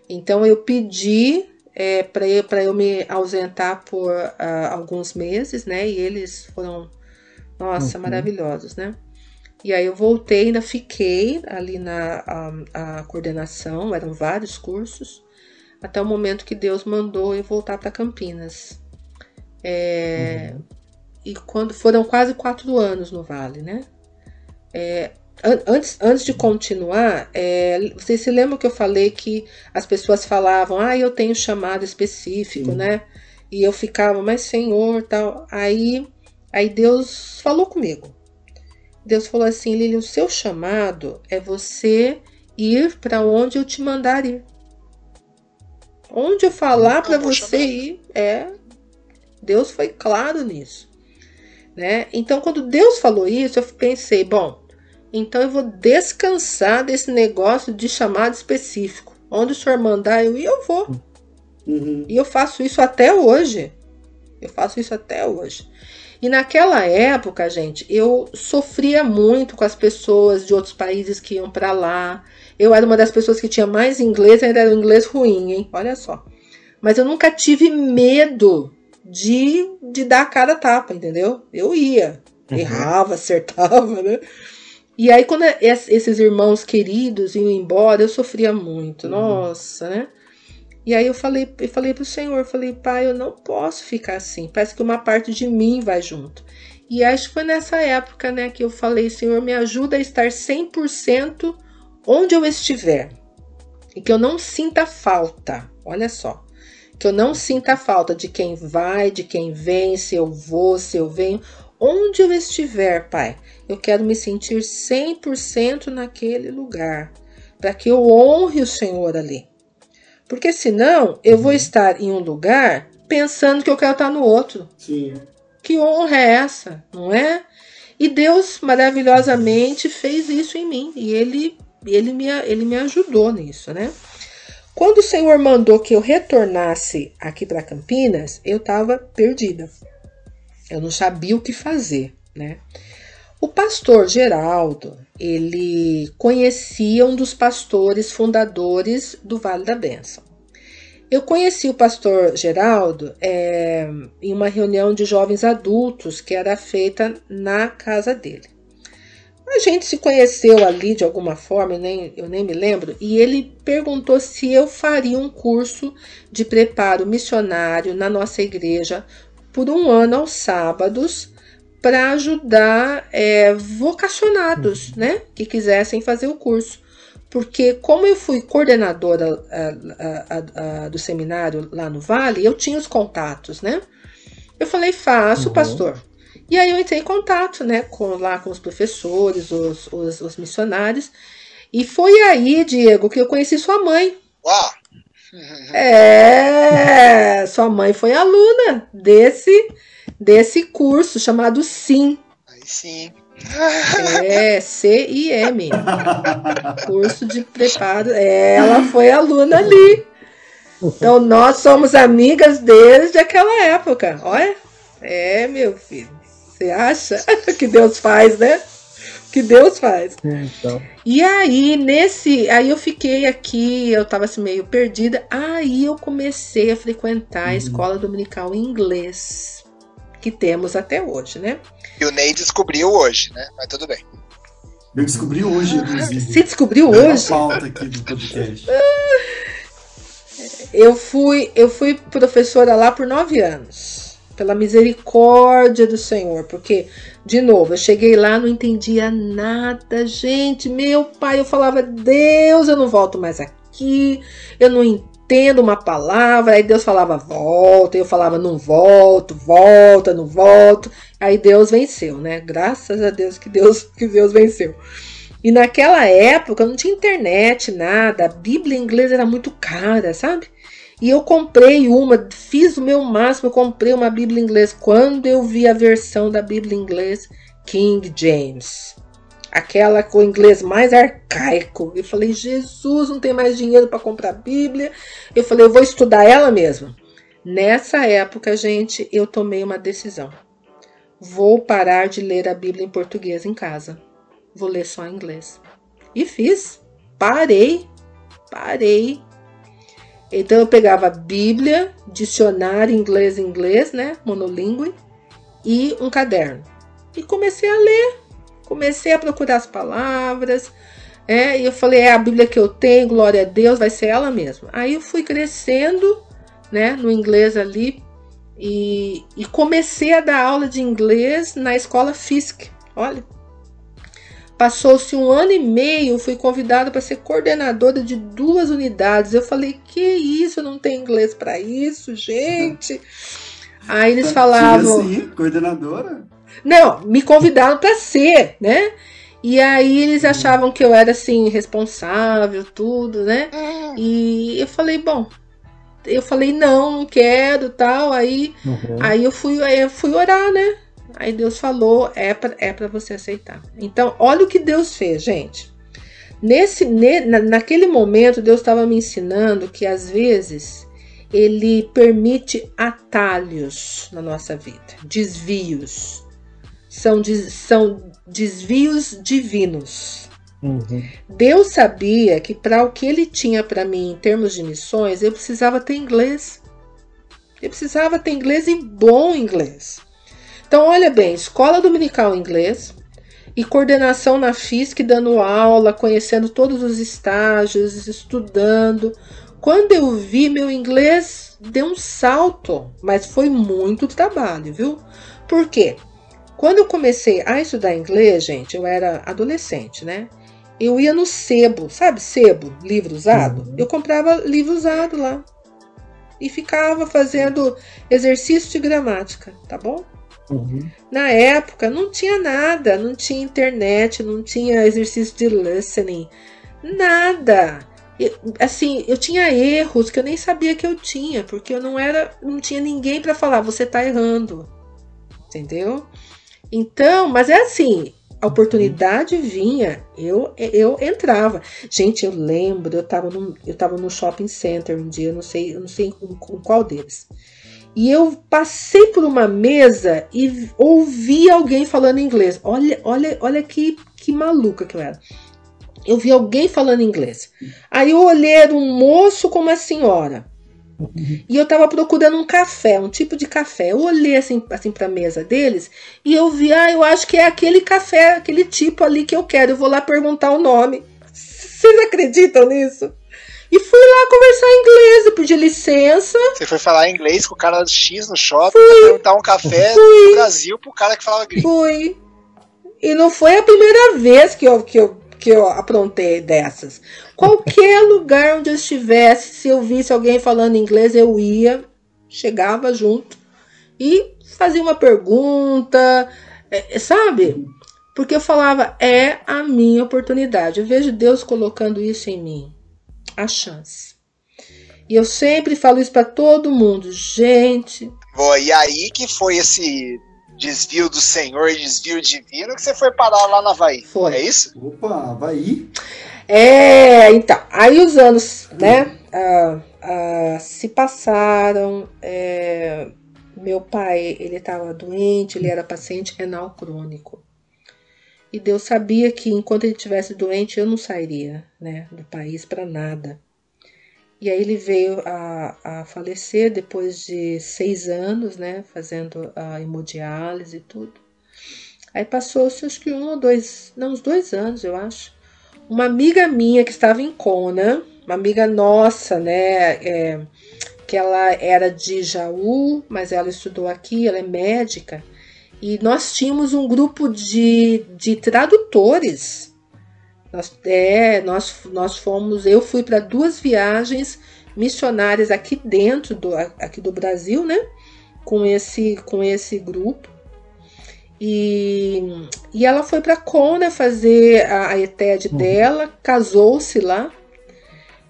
Então eu pedi é, para eu, eu me ausentar por uh, alguns meses, né? E eles foram, nossa, uhum. maravilhosos, né? E aí eu voltei, ainda fiquei ali na a, a coordenação, eram vários cursos. até o momento que Deus mandou eu voltar para Campinas. É, uhum. E quando foram quase quatro anos no Vale, né? É, antes, antes de continuar, é, vocês se lembram que eu falei que as pessoas falavam, ah, eu tenho chamado específico, Sim. né? E eu ficava, mas Senhor, tal. Aí, aí Deus falou comigo. Deus falou assim, Lili, o seu chamado é você ir para onde eu te mandar ir. Onde eu falar para você ir, é. Deus foi claro nisso. Né? Então, quando Deus falou isso, eu pensei, bom, então eu vou descansar desse negócio de chamado específico. Onde o senhor mandar eu ir, eu vou. Uhum. E eu faço isso até hoje. Eu faço isso até hoje. E naquela época, gente, eu sofria muito com as pessoas de outros países que iam para lá. Eu era uma das pessoas que tinha mais inglês, ainda era um inglês ruim, hein? Olha só. Mas eu nunca tive medo de, de dar a cara tapa, entendeu? Eu ia. Uhum. Errava, acertava, né? E aí, quando esses irmãos queridos iam embora, eu sofria muito. Uhum. Nossa, né? E aí eu falei, eu falei pro Senhor, falei, pai, eu não posso ficar assim. Parece que uma parte de mim vai junto. E acho que foi nessa época, né, que eu falei, Senhor, me ajuda a estar 100% onde eu estiver. E que eu não sinta falta. Olha só. Que eu não sinta falta de quem vai, de quem vem, se eu vou, se eu venho. Onde eu estiver, Pai, eu quero me sentir 100% naquele lugar, para que eu honre o Senhor ali. Porque senão eu vou uhum. estar em um lugar pensando que eu quero estar no outro. Sim. Que honra é essa, não é? E Deus maravilhosamente fez isso em mim e ele ele me, ele me ajudou nisso, né? Quando o Senhor mandou que eu retornasse aqui para Campinas, eu estava perdida. Eu não sabia o que fazer, né? O pastor Geraldo, ele conhecia um dos pastores fundadores do Vale da Bênção. Eu conheci o pastor Geraldo é, em uma reunião de jovens adultos que era feita na casa dele. A gente se conheceu ali de alguma forma, nem, eu nem me lembro, e ele perguntou se eu faria um curso de preparo missionário na nossa igreja por um ano aos sábados para ajudar é, vocacionados, uhum. né, que quisessem fazer o curso. Porque como eu fui coordenadora a, a, a, do seminário lá no Vale, eu tinha os contatos, né? Eu falei, faço, uhum. pastor. E aí eu entrei em contato, né, com, lá com os professores, os, os, os missionários. E foi aí, Diego, que eu conheci sua mãe. Uau! É, sua mãe foi aluna desse desse curso chamado SIM. Aí sim. É, C-I-M. Curso de preparo. Ela foi aluna ali. Então nós somos amigas desde aquela época. Olha. É, meu filho. Você acha que Deus faz, né? Que Deus faz. Então. E aí, nesse. Aí eu fiquei aqui, eu tava assim meio perdida. Aí eu comecei a frequentar a uhum. escola dominical em inglês que temos até hoje, né? E o Ney descobriu hoje, né? Mas tudo bem. Eu descobri hoje, inclusive. Você descobriu hoje? falta aqui do podcast. Eu fui, eu fui professora lá por nove anos. Pela misericórdia do Senhor. Porque, de novo, eu cheguei lá, não entendia nada. Gente, meu pai, eu falava, Deus, eu não volto mais aqui. Eu não entendo tendo uma palavra, aí Deus falava volta, eu falava não volto, volta, não volto. Aí Deus venceu, né? Graças a Deus que Deus que Deus venceu. E naquela época não tinha internet, nada, a Bíblia em inglês era muito cara, sabe? E eu comprei uma, fiz o meu máximo, eu comprei uma Bíblia em inglês quando eu vi a versão da Bíblia em inglês King James aquela com o inglês mais arcaico. Eu falei, Jesus, não tem mais dinheiro para comprar Bíblia. Eu falei, eu vou estudar ela mesma. Nessa época, gente, eu tomei uma decisão. Vou parar de ler a Bíblia em português em casa. Vou ler só em inglês. E fiz. Parei. Parei. Então eu pegava Bíblia, dicionário inglês-inglês, né? Monolíngue, e um caderno. E comecei a ler Comecei a procurar as palavras, É, e eu falei, é a Bíblia que eu tenho, glória a Deus, vai ser ela mesma. Aí eu fui crescendo, né, no inglês ali, e, e comecei a dar aula de inglês na escola FISC. Olha, Passou-se um ano e meio, fui convidada para ser coordenadora de duas unidades. Eu falei, que isso, não tem inglês para isso, gente. Aí eles falavam. Assim, coordenadora? Não, me convidaram para ser, né? E aí eles achavam que eu era assim, responsável, tudo, né? E eu falei, bom, eu falei, não, não quero, tal. Aí, uhum. aí eu fui, aí eu fui orar, né? Aí Deus falou, é para é pra você aceitar. Então, olha o que Deus fez, gente. Nesse, ne, naquele momento, Deus estava me ensinando que às vezes ele permite atalhos na nossa vida, desvios. São, são desvios divinos. Uhum. Deus sabia que para o que ele tinha para mim em termos de missões, eu precisava ter inglês. Eu precisava ter inglês e bom inglês. Então, olha bem, escola dominical em inglês e coordenação na FISC, dando aula, conhecendo todos os estágios, estudando. Quando eu vi, meu inglês deu um salto, mas foi muito trabalho, viu? Por quê? Quando eu comecei a estudar inglês, gente, eu era adolescente, né? Eu ia no sebo, sabe sebo, livro usado? Uhum. Eu comprava livro usado lá e ficava fazendo exercício de gramática, tá bom? Uhum. Na época não tinha nada, não tinha internet, não tinha exercício de listening, nada. assim, eu tinha erros que eu nem sabia que eu tinha, porque eu não era, não tinha ninguém para falar, você tá errando. Entendeu? Então, mas é assim, a oportunidade vinha, eu eu entrava. Gente, eu lembro, eu estava no, eu tava no shopping center um dia, eu não sei, eu não sei com, com qual deles. E eu passei por uma mesa e ouvi alguém falando inglês. Olha, olha, olha que, que maluca que eu era. Eu vi alguém falando inglês. Aí eu olhei, era um moço com uma senhora. E eu tava procurando um café, um tipo de café. Eu olhei assim, assim pra mesa deles e eu vi, ah, eu acho que é aquele café, aquele tipo ali que eu quero. Eu vou lá perguntar o nome. Vocês acreditam nisso? E fui lá conversar em inglês, eu pedi licença. Você foi falar inglês com o cara X no shopping fui. pra perguntar um café fui. do Brasil pro cara que falava gringo. Fui. E não foi a primeira vez que eu, que eu, que eu aprontei dessas. Qualquer lugar onde eu estivesse, se eu visse alguém falando inglês, eu ia, chegava junto e fazia uma pergunta, é, sabe? Porque eu falava, é a minha oportunidade. Eu vejo Deus colocando isso em mim a chance. E eu sempre falo isso para todo mundo, gente. Boa, e aí que foi esse desvio do Senhor e desvio divino que você foi parar lá na Havaí. Foi. É isso? Opa, Havaí. É, então. Aí os anos, né, ah, ah, se passaram. É, meu pai, ele estava doente, ele era paciente renal crônico. E Deus sabia que enquanto ele estivesse doente, eu não sairia né, do país para nada. E aí ele veio a, a, falecer depois de seis anos, né, fazendo a hemodiálise e tudo. Aí passou-se acho que um ou dois, não, uns dois anos, eu acho. Uma amiga minha que estava em Kona, uma amiga nossa, né, é, que ela era de Jaú, mas ela estudou aqui, ela é médica. E nós tínhamos um grupo de, de tradutores. Nós, é, nós, nós fomos, eu fui para duas viagens missionárias aqui dentro do, aqui do Brasil, né? Com esse, com esse grupo. E, e ela foi para Kona fazer a, a ETED uhum. dela, casou-se lá.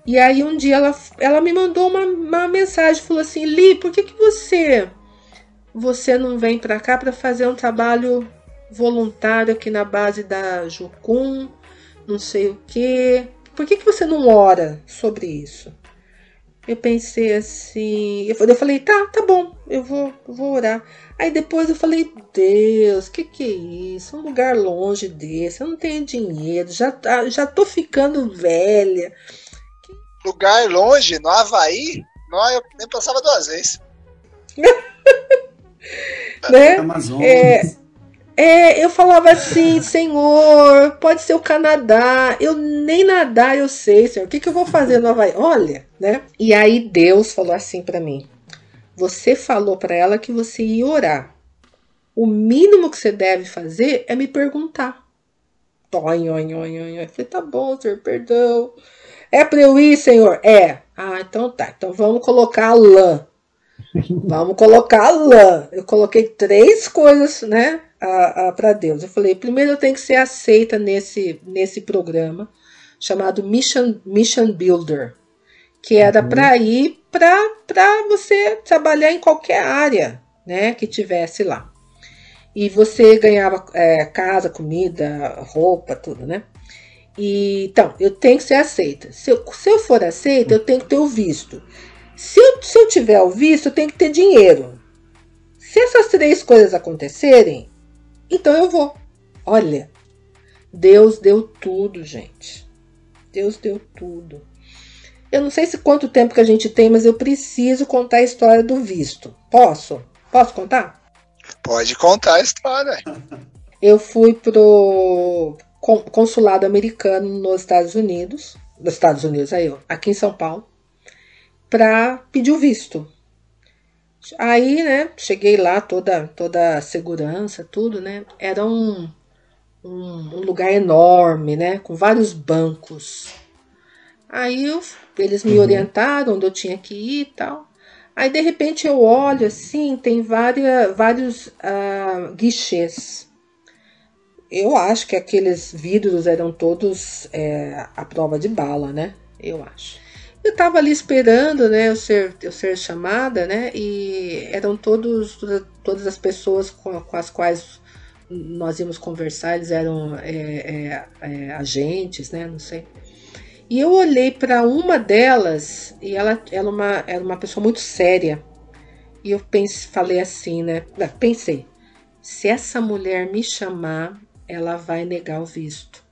E aí um dia ela, ela me mandou uma, uma mensagem, falou assim, Li, por que, que você você não vem para cá para fazer um trabalho voluntário aqui na base da Jucum, não sei o quê. Por que, que você não ora sobre isso? Eu pensei assim, eu falei, tá, tá bom, eu vou, vou orar. Aí depois eu falei, Deus, que que é isso? Um lugar longe desse, eu não tenho dinheiro, já, tá, já tô ficando velha. Lugar longe, no Havaí? Não, eu nem passava duas vezes. né? É, É, eu falava assim, Senhor, pode ser o Canadá, eu nem nadar eu sei, Senhor, o que, que eu vou fazer no Havaí? Olha, né? E aí Deus falou assim para mim: Você falou para ela que você ia orar. O mínimo que você deve fazer é me perguntar. Oi, oi, oi, oi. Eu falei, tá bom, Senhor, perdão. É para eu ir, Senhor? É. Ah, então tá. Então vamos colocar a lã. Vamos colocar a lã. Eu coloquei três coisas, né? Para Deus. Eu falei, primeiro eu tenho que ser aceita nesse, nesse programa chamado Mission, Mission Builder, que era uhum. para ir para você trabalhar em qualquer área né, que tivesse lá. E você ganhava é, casa, comida, roupa, tudo, né? E, então, eu tenho que ser aceita. Se eu, se eu for aceita, eu tenho que ter o visto. Se eu, se eu tiver o visto, eu tenho que ter dinheiro. Se essas três coisas acontecerem, então eu vou. Olha, Deus deu tudo, gente. Deus deu tudo. Eu não sei se quanto tempo que a gente tem, mas eu preciso contar a história do visto. Posso? Posso contar? Pode contar a história. Eu fui pro consulado americano nos Estados Unidos, nos Estados Unidos aí, aqui em São Paulo, para pedir o visto. Aí, né, cheguei lá, toda toda segurança, tudo, né? Era um, um, um lugar enorme, né, com vários bancos. Aí eu, eles me uhum. orientaram onde eu tinha que ir e tal. Aí de repente eu olho assim, tem várias, vários uh, guichês. Eu acho que aqueles vidros eram todos é, a prova de bala, né? Eu acho. Eu estava ali esperando, né, eu ser, eu ser chamada, né, e eram todos, todas as pessoas com, com as quais nós íamos conversar, eles eram é, é, é, agentes, né, não sei. E eu olhei para uma delas e ela, ela uma, era uma pessoa muito séria. E eu pense, falei assim, né? Pensei, se essa mulher me chamar, ela vai negar o visto.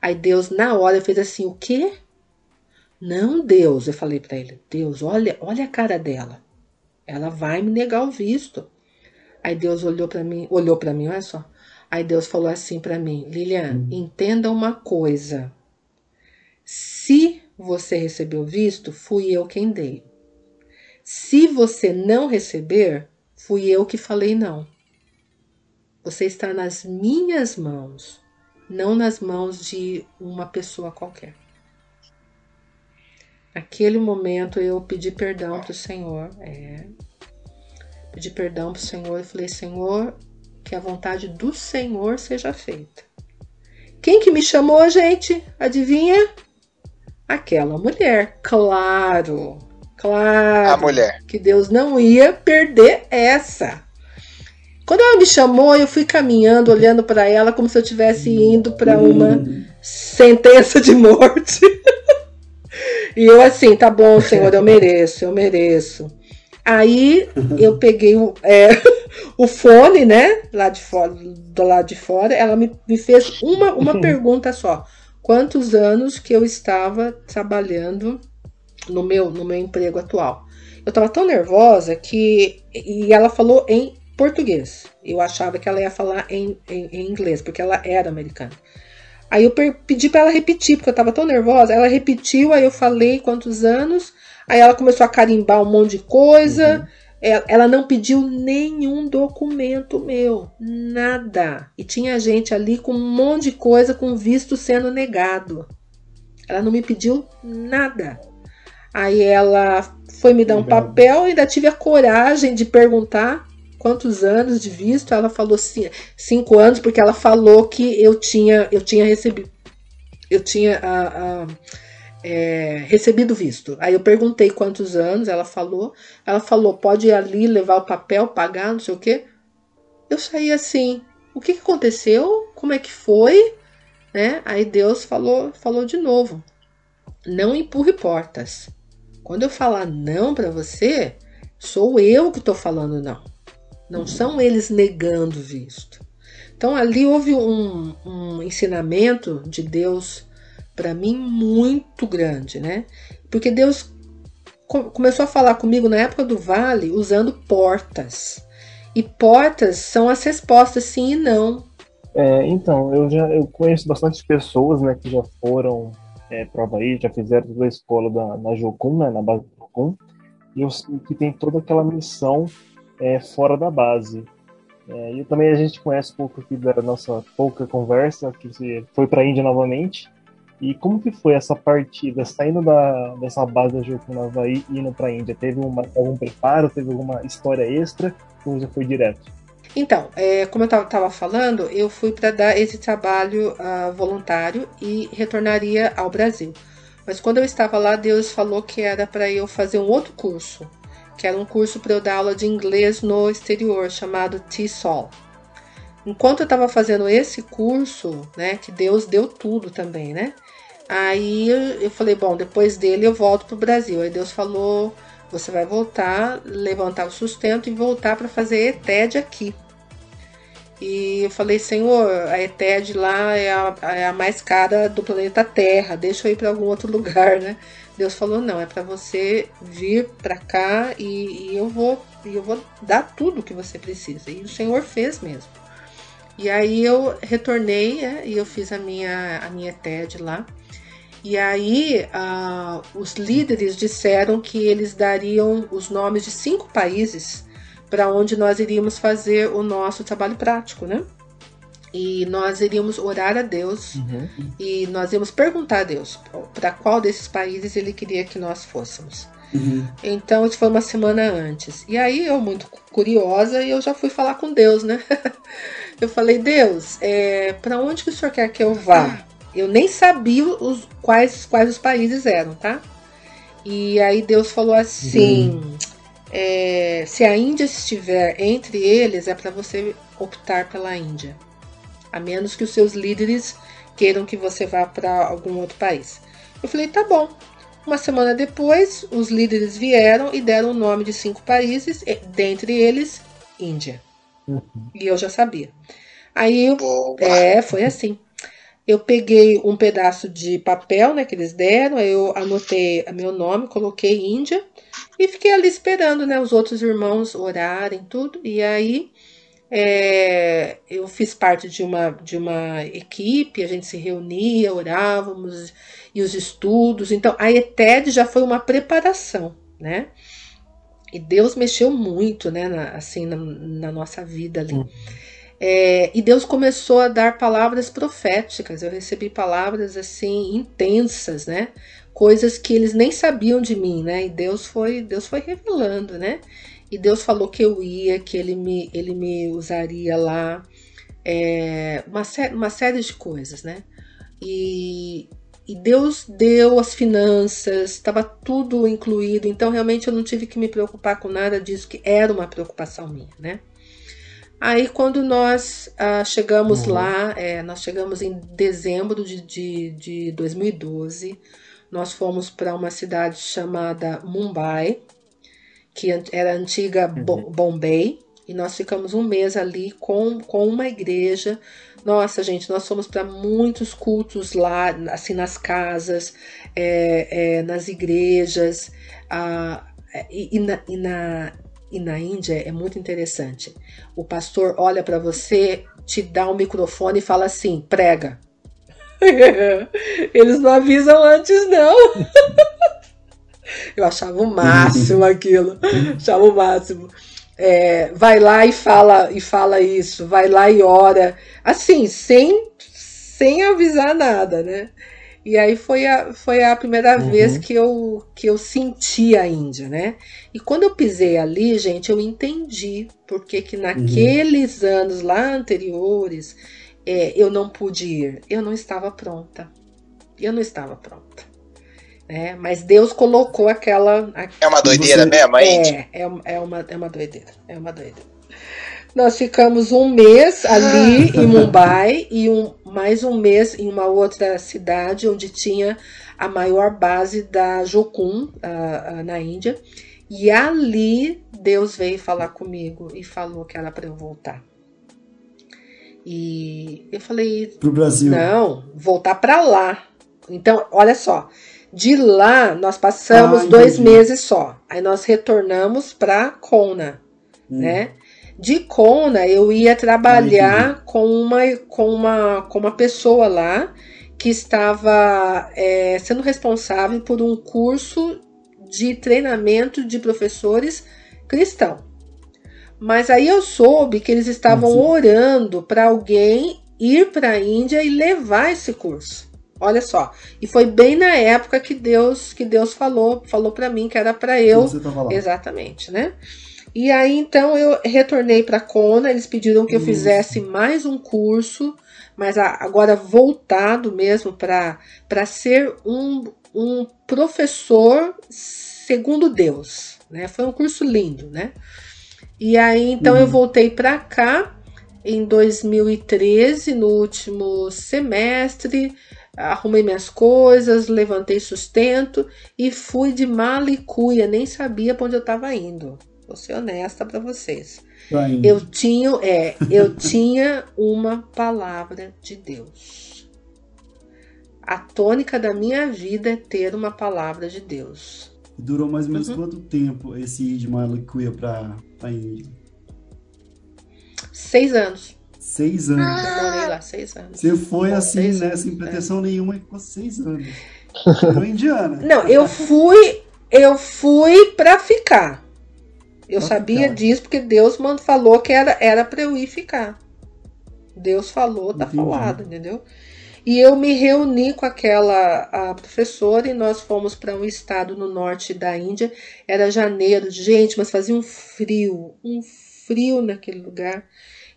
Aí Deus, na hora, fez assim: o quê? Não, Deus, eu falei para ele, Deus, olha, olha a cara dela. Ela vai me negar o visto. Aí Deus olhou para mim, olhou para mim, olha só. Aí Deus falou assim para mim, Lilian, hum. entenda uma coisa. Se você recebeu visto, fui eu quem dei. Se você não receber, fui eu que falei não. Você está nas minhas mãos, não nas mãos de uma pessoa qualquer. Naquele momento eu pedi perdão para o Senhor. É, pedi perdão para o Senhor e falei: Senhor, que a vontade do Senhor seja feita. Quem que me chamou, gente? Adivinha? Aquela mulher. Claro, claro. A mulher. Que Deus não ia perder essa. Quando ela me chamou, eu fui caminhando, olhando para ela como se eu estivesse indo para uma sentença de morte. E eu assim, tá bom, Senhor, eu mereço, eu mereço. Aí eu peguei o, é, o fone, né, lá de fora, do lado de fora, ela me, me fez uma, uma pergunta só. Quantos anos que eu estava trabalhando no meu, no meu emprego atual? Eu estava tão nervosa que. E ela falou em português. Eu achava que ela ia falar em, em, em inglês, porque ela era americana. Aí eu pedi para ela repetir, porque eu tava tão nervosa. Ela repetiu, aí eu falei quantos anos. Aí ela começou a carimbar um monte de coisa. Uhum. Ela, ela não pediu nenhum documento meu, nada. E tinha gente ali com um monte de coisa com visto sendo negado. Ela não me pediu nada. Aí ela foi me dar um papel, ainda tive a coragem de perguntar quantos anos de visto? Ela falou cinco anos, porque ela falou que eu tinha, eu tinha recebido, eu tinha a, a, é, recebido visto. Aí eu perguntei quantos anos, ela falou, ela falou, pode ir ali levar o papel, pagar, não sei o quê. Eu saí assim, o que, que aconteceu? Como é que foi? Né? Aí Deus falou, falou de novo, não empurre portas. Quando eu falar não para você, sou eu que estou falando não. Não são eles negando visto. Então ali houve um, um ensinamento de Deus para mim muito grande, né? Porque Deus começou a falar comigo na época do vale usando portas. E portas são as respostas sim e não. É, então, eu já eu conheço bastante pessoas né, que já foram é, para o Havaí, já fizeram a escola da, na Jocum, né, na base da Jocum, e eu, que tem toda aquela missão é, fora da base. É, e também a gente conhece um pouco aqui da nossa pouca conversa, que você foi para a Índia novamente. E como que foi essa partida, saindo da, dessa base da Havaí e indo para a Índia? Teve uma, algum preparo, teve alguma história extra ou já foi direto? Então, é, como eu estava falando, eu fui para dar esse trabalho uh, voluntário e retornaria ao Brasil. Mas quando eu estava lá, Deus falou que era para eu fazer um outro curso, que era um curso para eu dar aula de inglês no exterior, chamado TESOL. Enquanto eu estava fazendo esse curso, né, que Deus deu tudo também, né? Aí eu falei, bom, depois dele eu volto para o Brasil. Aí Deus falou, você vai voltar, levantar o sustento e voltar para fazer ETED aqui. E eu falei, Senhor, a ETED lá é a, é a mais cara do planeta Terra, deixa eu ir para algum outro lugar, né? Deus falou, não, é para você vir para cá e, e, eu vou eu vou dar tudo que você precisa. E o Senhor fez mesmo. E aí eu retornei é, e eu fiz a minha, a minha TED lá. E aí uh, os líderes disseram que eles dariam os nomes de cinco países para onde nós iríamos fazer o nosso trabalho prático, né? E nós iríamos orar a Deus uhum. e nós íamos perguntar a Deus para qual desses países ele queria que nós fôssemos. Uhum. Então, isso foi uma semana antes. E aí, eu, muito curiosa, eu já fui falar com Deus, né? eu falei, Deus, é, para onde que o senhor quer que eu vá? Eu nem sabia os, quais, quais os países eram, tá? E aí Deus falou assim: uhum. é, se a Índia estiver entre eles, é para você optar pela Índia, a menos que os seus líderes queiram que você vá para algum outro país. Eu falei: tá bom. Uma semana depois, os líderes vieram e deram o nome de cinco países, dentre eles Índia. Uhum. E eu já sabia. Aí, é, foi assim eu peguei um pedaço de papel né, que eles deram, eu anotei meu nome, coloquei Índia e fiquei ali esperando né, os outros irmãos orarem tudo. E aí é, eu fiz parte de uma, de uma equipe, a gente se reunia, orávamos e os estudos. Então a ETED já foi uma preparação, né? E Deus mexeu muito, né, na, assim, na, na nossa vida ali. Hum. É, e Deus começou a dar palavras proféticas. Eu recebi palavras assim intensas, né? Coisas que eles nem sabiam de mim, né? E Deus foi, Deus foi revelando, né? E Deus falou que eu ia, que ele me, ele me usaria lá, é, uma, uma série de coisas, né? E, e Deus deu as finanças, estava tudo incluído, então realmente eu não tive que me preocupar com nada disso, que era uma preocupação minha, né? Aí quando nós uh, chegamos uhum. lá, é, nós chegamos em dezembro de, de, de 2012, nós fomos para uma cidade chamada Mumbai, que era a antiga uhum. Bombay, e nós ficamos um mês ali com, com uma igreja. Nossa, gente, nós fomos para muitos cultos lá, assim, nas casas, é, é, nas igrejas, ah, e, e, na, e na e na Índia é muito interessante. O pastor olha para você, te dá um microfone e fala assim: prega. Eles não avisam antes, não. Eu achava o máximo aquilo. Achava o máximo. É, vai lá e fala e fala isso, vai lá e ora, assim, sem, sem avisar nada, né? E aí foi a, foi a primeira uhum. vez que eu, que eu senti a Índia, né? E quando eu pisei ali, gente, eu entendi porque que naqueles uhum. anos lá anteriores é, eu não pude ir. Eu não estava pronta. Eu não estava pronta. É, mas Deus colocou aquela. É uma doideira você, mesmo, a Índia? É, é, é, uma, é uma doideira. É uma doideira. Nós ficamos um mês ali em Mumbai e um, mais um mês em uma outra cidade onde tinha a maior base da Jokun, uh, uh, na Índia. E ali Deus veio falar comigo e falou que era para eu voltar. E eu falei: Pro Brasil. Não, voltar para lá. Então, olha só. De lá, nós passamos ah, dois meses só. Aí nós retornamos para Kona, hum. né? De Kona, eu ia trabalhar com uma, com, uma, com uma pessoa lá que estava é, sendo responsável por um curso de treinamento de professores cristãos. Mas aí eu soube que eles estavam orando para alguém ir para a Índia e levar esse curso. Olha só. E foi bem na época que Deus que Deus falou, falou para mim que era para eu. Exatamente, né? E aí então eu retornei para Kona, eles pediram que eu fizesse mais um curso, mas agora voltado mesmo para ser um, um professor segundo Deus, né? Foi um curso lindo, né? E aí então uhum. eu voltei para cá em 2013, no último semestre, arrumei minhas coisas, levantei sustento e fui de mala e cuia, nem sabia para onde eu estava indo. Vou ser honesta para vocês. Eu tinha, é, eu tinha uma palavra de Deus. A tônica da minha vida é ter uma palavra de Deus. Durou mais ou menos uhum. quanto tempo esse ir de mala e cuia para a Índia? Seis anos. Seis anos. Eu morei lá seis anos. Você foi assim, seis né? Anos, sem pretensão é. nenhuma e ficou seis anos. Virou indiana. Não, eu fui, eu fui pra ficar. Eu pra sabia ficar. disso porque Deus falou que era, era pra eu ir ficar. Deus falou, tá Entendi. falado, entendeu? E eu me reuni com aquela a professora e nós fomos para um estado no norte da Índia. Era janeiro, gente, mas fazia um frio, um frio naquele lugar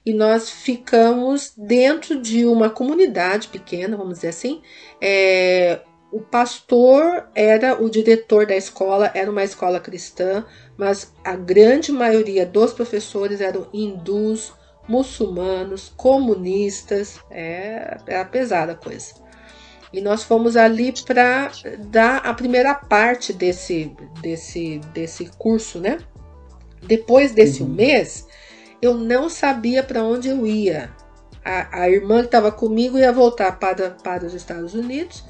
e nós ficamos dentro de uma comunidade pequena, vamos dizer assim. É, o pastor era o diretor da escola, era uma escola cristã, mas a grande maioria dos professores eram hindus, muçulmanos, comunistas, é, era pesada a coisa. E nós fomos ali para dar a primeira parte desse, desse, desse curso, né? Depois desse uhum. um mês, eu não sabia para onde eu ia. A, a irmã que estava comigo ia voltar para, para os Estados Unidos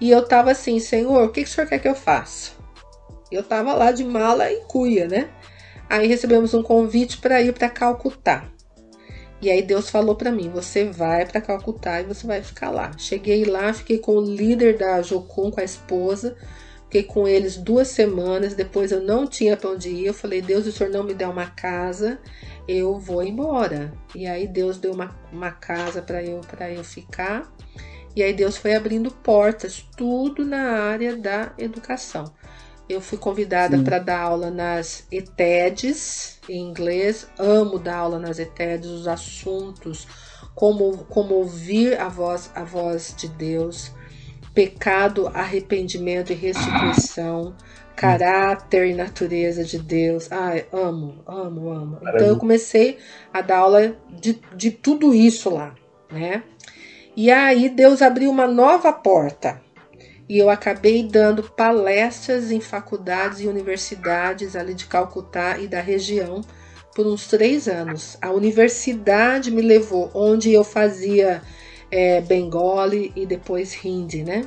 e eu estava assim, Senhor, o que, que o senhor quer que eu faça? Eu estava lá de mala e cuia, né? Aí recebemos um convite para ir para Calcutá. E aí Deus falou para mim: você vai para Calcutá e você vai ficar lá. Cheguei lá, fiquei com o líder da Jocum, com a esposa. Fiquei com eles duas semanas. Depois eu não tinha para onde ir. Eu falei: Deus, o senhor não me deu uma casa eu vou embora. E aí Deus deu uma, uma casa para eu eu ficar. E aí Deus foi abrindo portas, tudo na área da educação. Eu fui convidada para dar aula nas ETEDs em inglês. Amo dar aula nas ETEDs, os assuntos, como, como ouvir a voz, a voz de Deus, pecado, arrependimento e restituição caráter e natureza de Deus. Ai, amo, amo, amo. Então eu comecei a dar aula de, de tudo isso lá, né? E aí Deus abriu uma nova porta. E eu acabei dando palestras em faculdades e universidades ali de Calcutá e da região por uns três anos. A universidade me levou onde eu fazia é, Bengali e depois Hindi, né?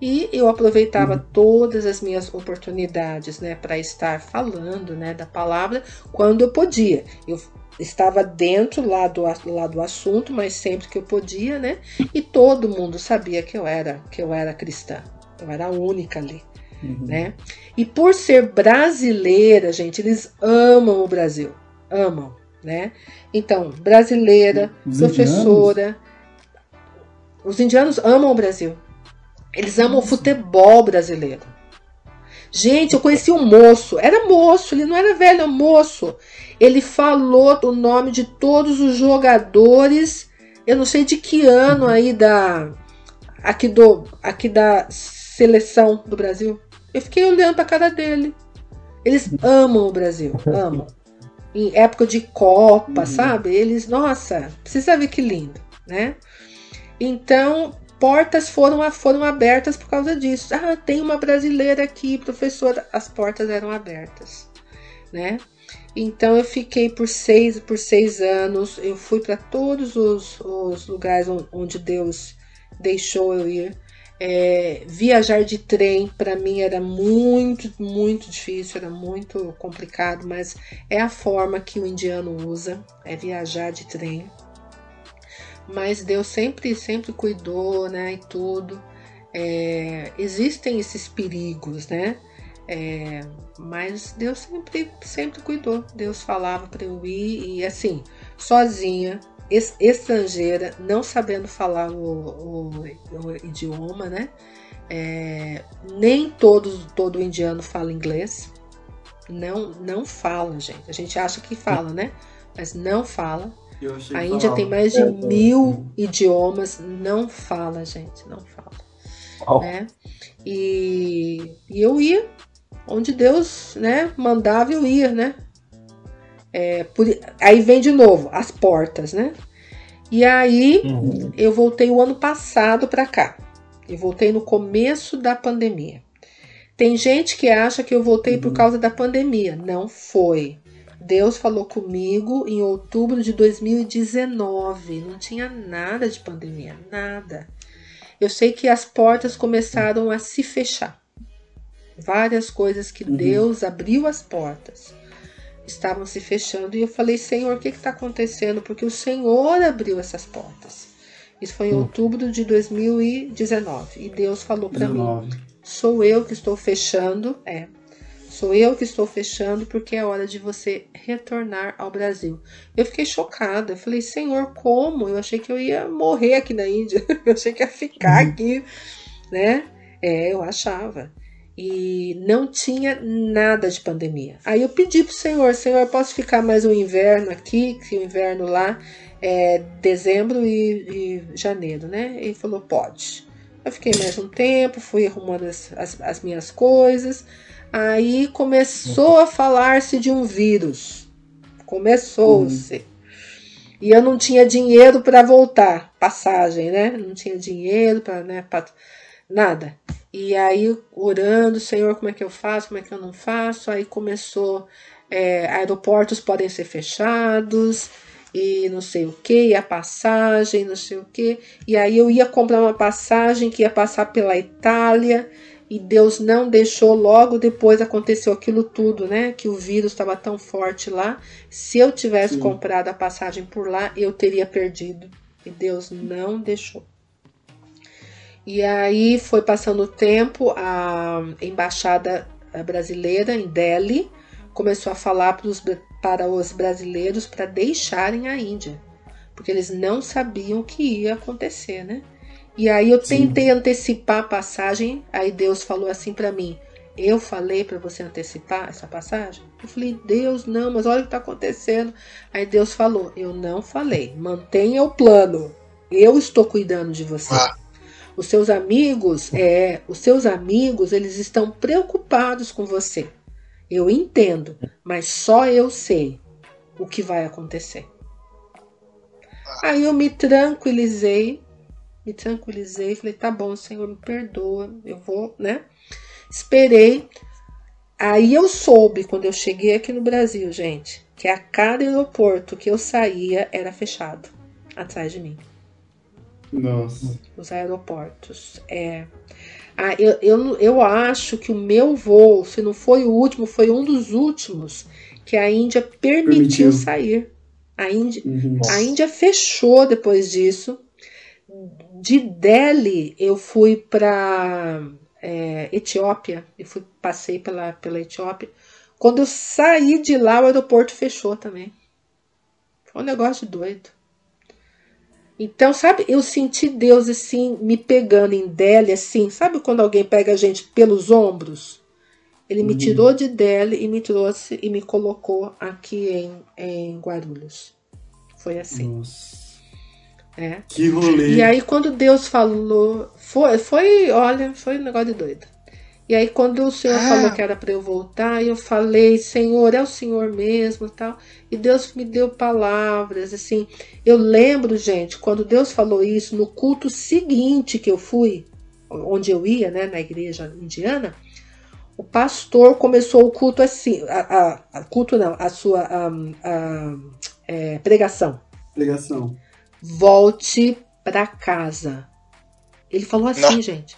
E eu aproveitava uhum. todas as minhas oportunidades, né, para estar falando, né, da palavra quando eu podia. Eu estava dentro lá do, lá do assunto, mas sempre que eu podia, né? E todo mundo sabia que eu era que eu era cristã. Eu era a única ali, uhum. né? E por ser brasileira, gente, eles amam o Brasil, amam, né? Então, brasileira, Os professora. Indianos? Os indianos amam o Brasil. Eles amam o futebol brasileiro. Gente, eu conheci um moço, era moço, ele não era velho, era moço. Ele falou o nome de todos os jogadores, eu não sei de que ano aí da aqui do aqui da seleção do Brasil. Eu fiquei olhando para a cara dele. Eles amam o Brasil, amam. Em época de Copa, uhum. sabe? Eles, nossa, precisa ver que lindo, né? Então, portas foram, foram abertas por causa disso. Ah, tem uma brasileira aqui, professora. As portas eram abertas, né? Então eu fiquei por seis, por seis anos. Eu fui para todos os, os lugares onde Deus deixou eu ir. É, viajar de trem para mim era muito, muito difícil, era muito complicado, mas é a forma que o indiano usa, é viajar de trem. Mas Deus sempre, sempre cuidou, né, e tudo. É, existem esses perigos, né? É, mas Deus sempre, sempre cuidou. Deus falava para eu ir e assim, sozinha, estrangeira, não sabendo falar o, o, o idioma, né? É, nem todo, todo indiano fala inglês. Não, não fala, gente. A gente acha que fala, né? Mas não fala. A Índia tem mais de é, mil é. idiomas. Não fala, gente. Não fala. Oh. Né? E, e eu ia onde Deus né, mandava eu ir, né? É, por, aí vem de novo as portas, né? E aí uhum. eu voltei o ano passado para cá. Eu voltei no começo da pandemia. Tem gente que acha que eu voltei uhum. por causa da pandemia. Não foi. Deus falou comigo em outubro de 2019. Não tinha nada de pandemia, nada. Eu sei que as portas começaram a se fechar. Várias coisas que uhum. Deus abriu as portas estavam se fechando. E eu falei, Senhor, o que está acontecendo? Porque o Senhor abriu essas portas. Isso foi em hum. outubro de 2019. E Deus falou para mim: sou eu que estou fechando. É. Sou eu que estou fechando porque é hora de você retornar ao Brasil. Eu fiquei chocada. Eu falei, Senhor, como? Eu achei que eu ia morrer aqui na Índia. Eu achei que ia ficar uhum. aqui, né? É, eu achava e não tinha nada de pandemia. Aí eu pedi pro Senhor, Senhor, posso ficar mais um inverno aqui, que o inverno lá é dezembro e, e janeiro, né? Ele falou, pode. Eu fiquei mais um tempo, fui arrumando as, as, as minhas coisas. Aí começou a falar-se de um vírus. Começou-se. Uhum. E eu não tinha dinheiro para voltar, passagem, né? Não tinha dinheiro para, né, pra, nada. E aí, orando, Senhor, como é que eu faço, como é que eu não faço? Aí começou, é, aeroportos podem ser fechados, e não sei o que, a passagem, não sei o que. E aí eu ia comprar uma passagem que ia passar pela Itália, e Deus não deixou, logo depois aconteceu aquilo tudo, né? Que o vírus estava tão forte lá. Se eu tivesse Sim. comprado a passagem por lá, eu teria perdido. E Deus não deixou. E aí foi passando o tempo, a embaixada brasileira em Delhi começou a falar para os brasileiros para deixarem a Índia, porque eles não sabiam o que ia acontecer, né? E aí eu tentei Sim. antecipar a passagem, aí Deus falou assim para mim: eu falei para você antecipar essa passagem? Eu falei, Deus, não, mas olha o que está acontecendo. Aí Deus falou: Eu não falei, mantenha o plano. Eu estou cuidando de você. Ah. Os seus amigos, é, os seus amigos, eles estão preocupados com você. Eu entendo, mas só eu sei o que vai acontecer. Aí eu me tranquilizei, me tranquilizei, falei, tá bom, Senhor, me perdoa, eu vou, né? Esperei. Aí eu soube, quando eu cheguei aqui no Brasil, gente, que a cada aeroporto que eu saía era fechado atrás de mim. Nossa. Os aeroportos. É. Ah, eu, eu, eu acho que o meu voo, se não foi o último, foi um dos últimos que a Índia permitiu, permitiu. sair. A Índia, uhum. a Índia fechou depois disso. De Delhi, eu fui para é, Etiópia. Eu fui, passei pela, pela Etiópia. Quando eu saí de lá, o aeroporto fechou também. Foi um negócio doido. Então, sabe, eu senti Deus assim me pegando em Delhi, assim, sabe quando alguém pega a gente pelos ombros? Ele me uhum. tirou de Delhi e me trouxe e me colocou aqui em, em Guarulhos. Foi assim. Nossa. É. Que rolê. E aí quando Deus falou, foi, foi, olha, foi um negócio de doido. E aí quando o Senhor ah. falou que era para eu voltar, eu falei, Senhor, é o Senhor mesmo, tal. E Deus me deu palavras, assim. Eu lembro, gente, quando Deus falou isso no culto seguinte que eu fui, onde eu ia, né, na igreja indiana, o pastor começou o culto assim, a, a, a culto não, a sua a, a é, pregação. Pregação. Volte para casa. Ele falou assim, não. gente.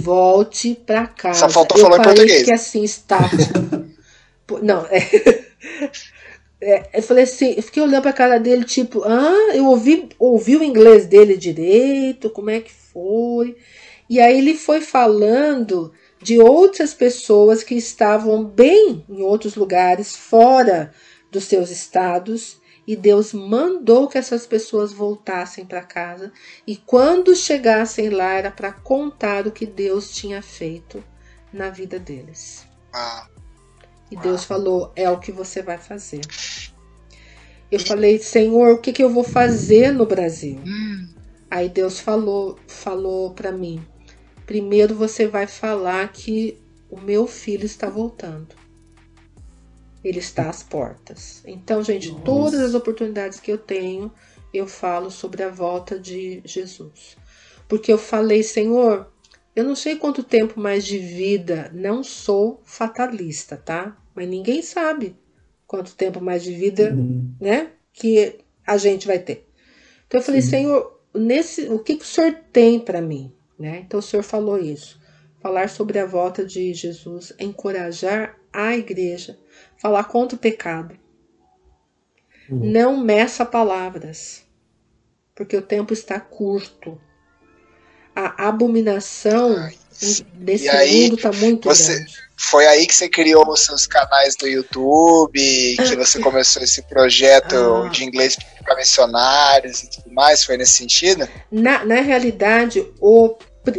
Volte para casa. Só faltou eu falar em português. que assim está. Não, é... é... eu falei assim, eu fiquei olhando pra cara dele, tipo, ah, eu ouvi, ouvi o inglês dele direito, como é que foi? E aí ele foi falando de outras pessoas que estavam bem em outros lugares, fora dos seus estados, e Deus mandou que essas pessoas voltassem para casa, e quando chegassem lá era para contar o que Deus tinha feito na vida deles. Ah. E Deus falou: é o que você vai fazer. Eu falei, Senhor, o que, que eu vou fazer no Brasil? Aí Deus falou, falou para mim: primeiro você vai falar que o meu filho está voltando. Ele está às portas. Então, gente, Nossa. todas as oportunidades que eu tenho, eu falo sobre a volta de Jesus. Porque eu falei, Senhor, eu não sei quanto tempo mais de vida, não sou fatalista, tá? Mas ninguém sabe quanto tempo mais de vida, Uhum. né, que a gente vai ter. Então eu falei, Sim. Senhor, nesse, o que, que o Senhor tem para mim, né? Então o Senhor falou isso, falar sobre a volta de Jesus, encorajar a igreja, falar contra o pecado. Uhum. Não meça palavras, porque o tempo está curto. A abominação Ai, desse aí, mundo está muito você- grande. Foi aí que você criou os seus canais do YouTube, que você começou esse projeto Ah. de inglês para missionários e tudo mais? Foi nesse sentido? Na, na realidade, o,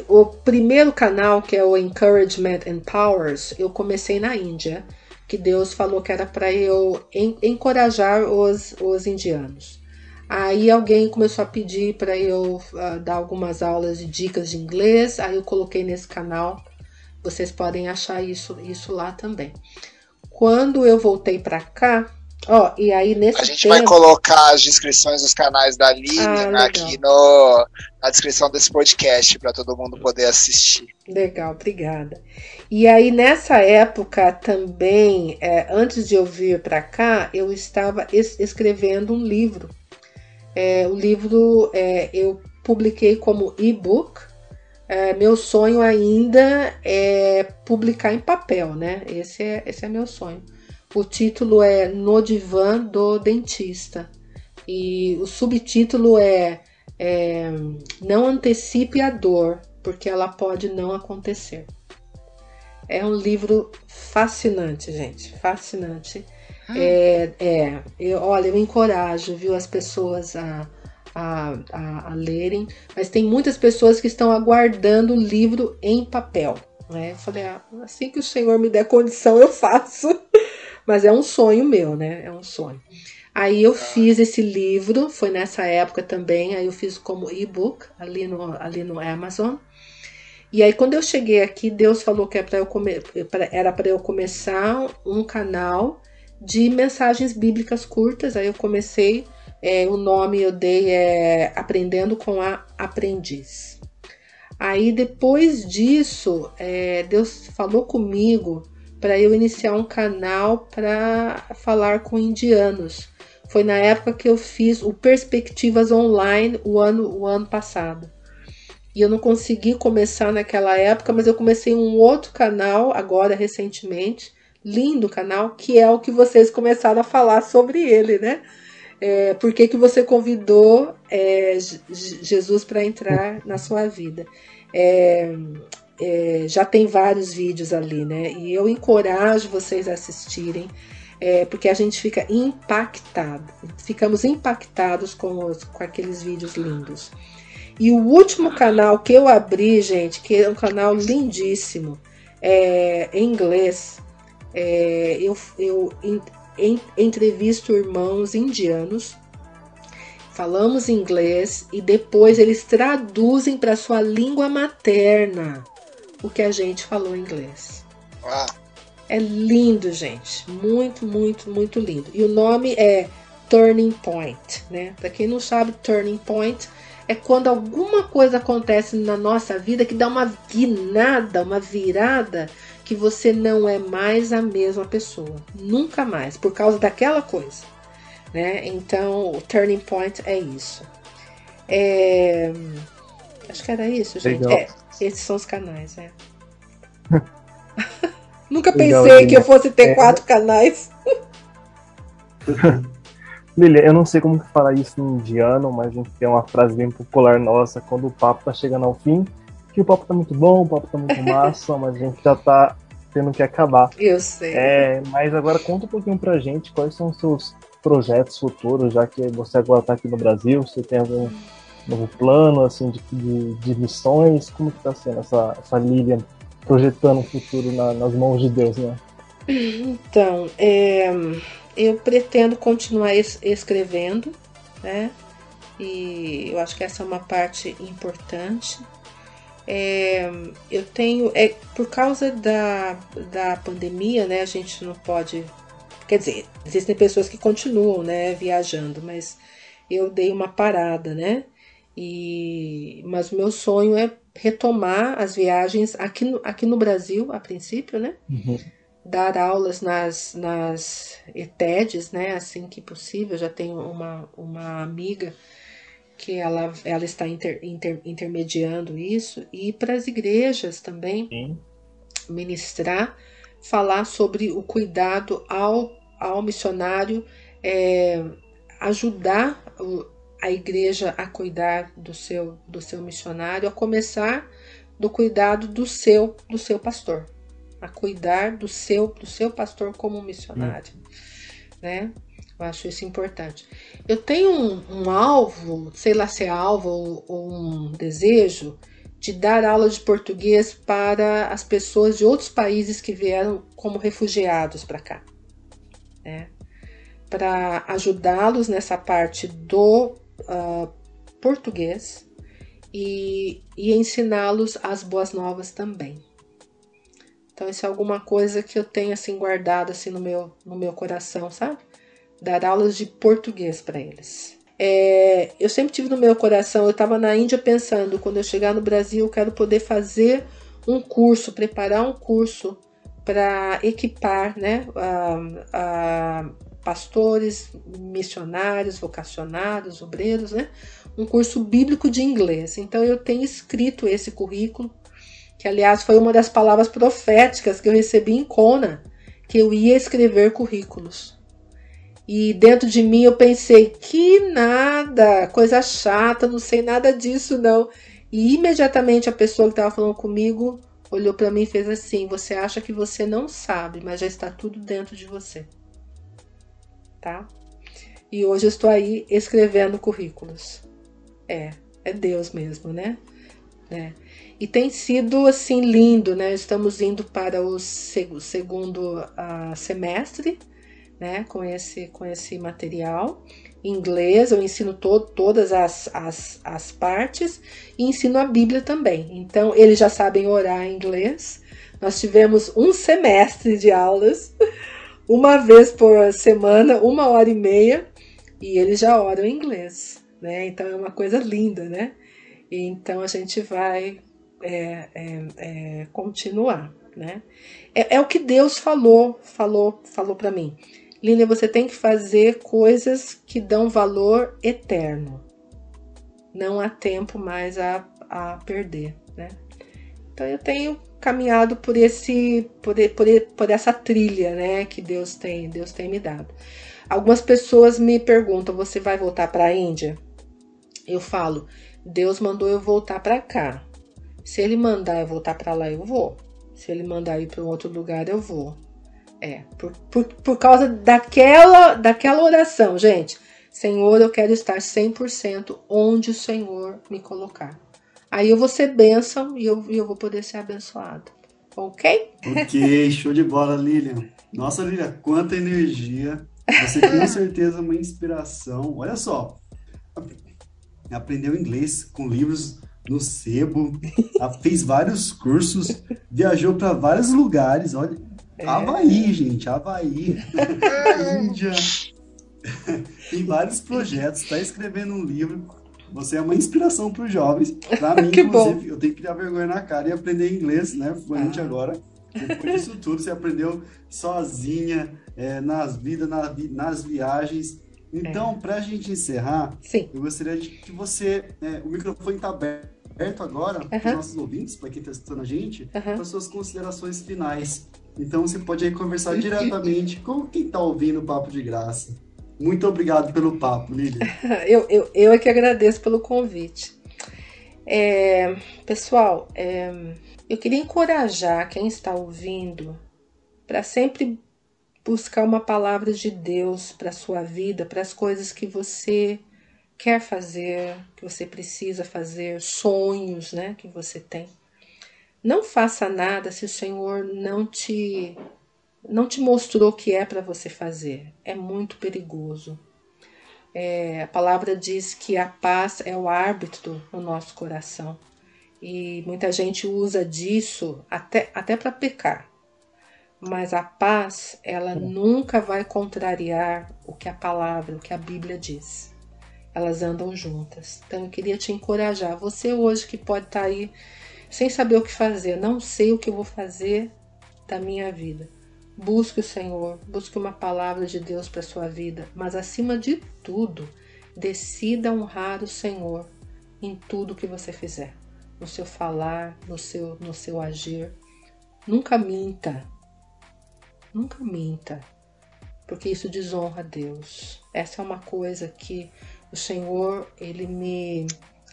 o primeiro canal, que é o Encouragement and Powers, eu comecei na Índia, que Deus falou que era para eu en- encorajar os, os indianos. Aí alguém começou a pedir para eu ah, dar algumas aulas de dicas de inglês, aí eu coloquei nesse canal. Vocês podem achar isso, isso lá também. Quando eu voltei para cá, ó, e aí nesse A gente tempo, vai colocar as descrições dos canais da Lilian Ah, aqui no, na descrição desse podcast para todo mundo poder assistir. Legal, obrigada. E aí nessa época também, é, antes de eu vir para cá, eu estava es- escrevendo um livro. É, o livro é, eu publiquei como e-book. É, meu sonho ainda é publicar em papel, né? Esse é, esse é meu sonho. O título é No Divã do Dentista. E o subtítulo é, é Não Antecipe a Dor, porque ela pode não acontecer. É um livro fascinante, gente. Fascinante. É, é eu, olha, eu encorajo, viu, as pessoas a, a, a, a lerem, mas tem muitas pessoas que estão aguardando o livro em papel. Né? Eu falei, ah, assim que o Senhor me der condição, eu faço. Mas é um sonho meu, né? É um sonho. Aí eu fiz esse livro, foi nessa época também, aí eu fiz como e-book ali no, ali no Amazon. E aí quando eu cheguei aqui, Deus falou que era para eu, come, pra- era para eu começar um canal de mensagens bíblicas curtas. Aí eu comecei, é, o nome eu dei é Aprendendo com a Aprendiz. Aí depois disso, é, Deus falou comigo para eu iniciar um canal para falar com indianos. Foi na época que eu fiz o Perspectivas Online o ano, o ano passado. E eu não consegui começar naquela época, mas eu comecei um outro canal agora recentemente, lindo canal, que é o que vocês começaram a falar sobre ele, né? É, por que, você convidou é, Je- Jesus para entrar na sua vida? É, é, já tem vários vídeos ali, né? E eu encorajo vocês a assistirem, é, porque a gente fica impactado, ficamos impactados com, os, com aqueles vídeos lindos. E o último canal que eu abri, gente, que é um canal lindíssimo, é, em inglês, é, eu, eu en- en- entrevisto irmãos indianos, falamos inglês e depois eles traduzem para sua língua materna o que a gente falou em inglês. Uau. É lindo, gente. Muito, muito, muito lindo. E o nome é Turning Point, né? Para quem não sabe, Turning Point é quando alguma coisa acontece na nossa vida que dá uma guinada, uma virada que você não é mais a mesma pessoa, nunca mais, por causa daquela coisa, né? Então, o Turning Point é isso. É, Acho que era isso, gente. Legal. É, Esses são os canais, é. Nunca pensei Legal, que eu fosse ter é... quatro canais. Lilia, eu não sei como falar isso em indiano, mas a gente tem uma frase bem popular nossa quando o papo tá chegando ao fim, que o papo tá muito bom, o papo tá muito massa, mas a gente já tá tendo que acabar. Eu sei. É, mas agora conta um pouquinho pra gente quais são os seus projetos futuros, já que você agora tá aqui no Brasil, você tem algum novo plano, assim, de, de, de missões, como que tá sendo essa, essa Lilian projetando o futuro na, nas mãos de Deus, né? Então, é, eu pretendo continuar es escrevendo, né? E eu acho que essa é uma parte importante. É, eu tenho, é, por causa da, da pandemia, né? A gente não pode. Quer dizer, existem pessoas que continuam, né, viajando, mas eu dei uma parada, né? E, mas o meu sonho é retomar as viagens aqui no, aqui no Brasil, a princípio, né? Uhum dar aulas nas, nas ETEDs, né, assim que possível. Já tenho uma, uma amiga que ela, ela está inter, inter, intermediando isso, e para as igrejas também Sim. ministrar, falar sobre o cuidado ao, ao missionário, é, ajudar a igreja a cuidar do seu, do seu missionário, a começar do cuidado do seu, do seu pastor a cuidar do seu, do seu pastor como missionário, hum. né? Eu acho isso importante. Eu tenho um, um alvo, sei lá se é alvo ou, ou, um desejo, de dar aula de português para as pessoas de outros países que vieram como refugiados para cá, né? Para ajudá-los nessa parte do uh, português e, e ensiná-los as boas novas também. Então isso é alguma coisa que eu tenho assim guardado assim no meu no meu coração, sabe? Dar aulas de português para eles. É, eu sempre tive no meu coração, eu estava na Índia pensando, quando eu chegar no Brasil, eu quero poder fazer um curso, preparar um curso para equipar né, a, pastores, missionários, vocacionados, obreiros, né, um curso bíblico de inglês. Então eu tenho escrito esse currículo que aliás foi uma das palavras proféticas que eu recebi em Kona, que eu ia escrever currículos. E dentro de mim eu pensei, que nada, coisa chata, não sei nada disso não. E imediatamente a pessoa que estava falando comigo olhou para mim e fez assim: Você acha que você não sabe, mas já está tudo dentro de você. Tá? E hoje estou aí escrevendo currículos. É, é Deus mesmo, né? É. E tem sido assim lindo, né? Estamos indo para o segundo uh, semestre, né? Com esse, com esse material em inglês, eu ensino to todas as, as, as partes e ensino a Bíblia também. Então, eles já sabem orar em inglês. Nós tivemos um semestre de aulas, uma vez por semana, uma hora e meia, e eles já oram em inglês, né? Então é uma coisa linda, né? Então a gente vai é, é, é, continuar, né? É, é, o que Deus falou, falou, falou para mim. Lília, você tem que fazer coisas que dão valor eterno. Não há tempo mais a, a perder? Então eu tenho caminhado por esse, por, por, por essa trilha, né? Que Deus tem, Deus tem me dado. Algumas pessoas me perguntam: você vai voltar para a Índia? Eu falo: Deus mandou eu voltar para cá. Se ele mandar eu voltar para lá, eu vou. Se ele mandar ir para um outro lugar, eu vou. É, por, por, por causa daquela, daquela oração, gente. Senhor, eu quero estar 100% onde o Senhor me colocar. Aí eu vou ser bênção e eu, eu vou poder ser abençoado. Ok? Ok, show de bola, Lilian. Nossa, Lilian, quanta energia. Você com certeza uma inspiração. Olha só, aprendeu inglês com livros no sebo, fez vários cursos, viajou para vários lugares. Olha, é. Havaí, gente, Havaí, Índia. Tem vários projetos, está escrevendo um livro. Você é uma inspiração para os jovens. Para mim, inclusive, bom. eu tenho que criar vergonha na cara e aprender inglês, né? Fluente ah. agora. Depois disso tudo, você aprendeu sozinha, é, nas vidas, na, nas viagens. Então, é. para a gente encerrar, Sim. eu gostaria de que você. É, o microfone está aberto agora para os nossos ouvintes, para quem está assistindo a gente, Uhum. para suas considerações finais. Então você pode aí conversar diretamente com quem está ouvindo o Papo de Graça. Muito obrigado pelo papo, Lilian. Eu, eu, eu é que agradeço pelo convite. É, pessoal, é, eu queria encorajar quem está ouvindo para sempre buscar uma palavra de Deus para a sua vida, para as coisas que você quer fazer, que você precisa fazer, sonhos né, que você tem. Não faça nada se o Senhor não te não te mostrou o que é para você fazer. É muito perigoso. É, a palavra diz que a paz é o árbitro no nosso coração. E muita gente usa disso até, até para pecar. Mas a paz, ela nunca vai contrariar o que a palavra, o que a Bíblia diz. Elas andam juntas. Então eu queria te encorajar. Você hoje que pode estar aí sem saber o que fazer, não sei o que eu vou fazer da minha vida. Busque o Senhor, busque uma palavra de Deus para sua vida, mas acima de tudo, decida honrar o Senhor em tudo que você fizer, no seu falar, no seu no seu agir. Nunca minta. Nunca minta, porque isso desonra a Deus. Essa é uma coisa que o Senhor, ele me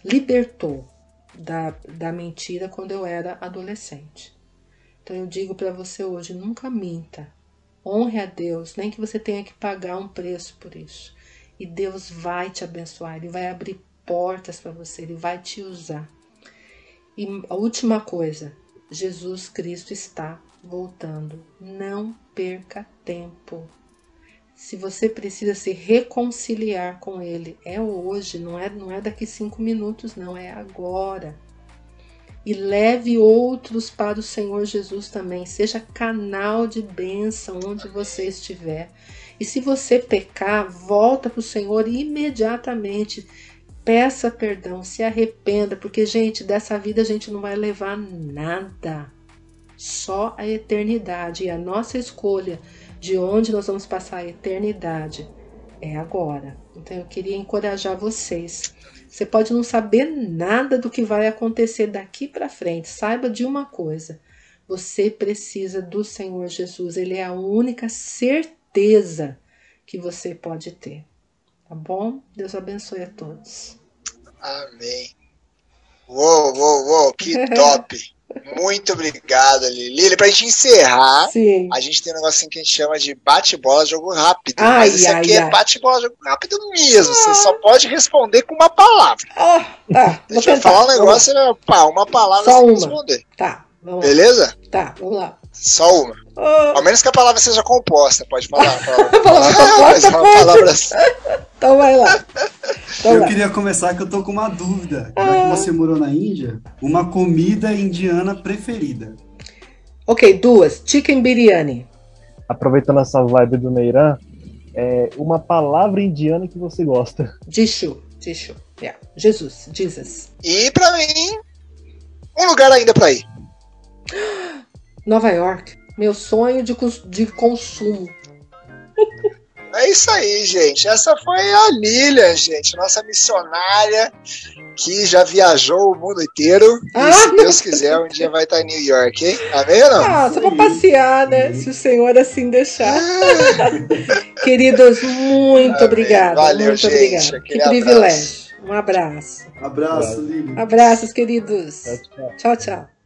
libertou da, da mentira quando eu era adolescente. Então eu digo para você hoje, nunca minta. Honre a Deus, nem que você tenha que pagar um preço por isso. E Deus vai te abençoar, ele vai abrir portas para você, ele vai te usar. E a última coisa, Jesus Cristo está voltando. Não perca tempo. Se você precisa se reconciliar com Ele, é hoje, não é, não é daqui cinco minutos, não, é agora. E leve outros para o Senhor Jesus também. Seja canal de bênção onde você estiver. E se você pecar, volta para o Senhor imediatamente. Peça perdão, se arrependa, porque, gente, dessa vida a gente não vai levar nada. Só a eternidade. E a nossa escolha de onde nós vamos passar a eternidade é agora. Então eu queria encorajar vocês. Você pode não saber nada do que vai acontecer daqui para frente. Saiba de uma coisa: você precisa do Senhor Jesus. Ele é a única certeza que você pode ter. Tá bom? Deus abençoe a todos. Amém. Uou, uou, uou, que top! Muito obrigado, Lili. Pra gente encerrar, Sim. a gente tem um negocinho que a gente chama de bate-bola, jogo rápido. Ai, mas ai, aqui ai. é bate-bola, jogo rápido mesmo. Você só pode responder com uma palavra. Ah, tá. Deixa eu tentar. falar um negócio, né? Pá, uma palavra Só você uma. responder. Tá, vamos lá. Beleza? Tá, vamos lá. Só uma. Ah, Ao menos que a palavra seja composta, pode falar. a palavra. Palavra composta, Mas uma pode. palavra então vai lá. Então Eu vai. queria começar que eu tô com uma dúvida. Já que você morou na Índia, uma comida indiana preferida. Ok, duas. Chicken biryani. Aproveitando essa vibe do Neiran, é uma palavra indiana que você gosta. Dishu. Dishu. Yeah. Jesus. Jesus. E pra mim, um lugar ainda pra ir. Nova York. Meu sonho de, de consumo. É isso aí, gente. Essa foi a Lilian, gente, nossa missionária que já viajou o mundo inteiro. E Ah, se não. Deus quiser, um dia vai estar em New York, hein? Amém ou não? Ah, só pra passear, né? Se o Senhor assim deixar. Queridos, muito Amém. obrigada. Valeu, muito gente. obrigada. Que privilégio. Um abraço. Abraço, Lili. Abraços, queridos. Tchau, tchau. Tchau, tchau.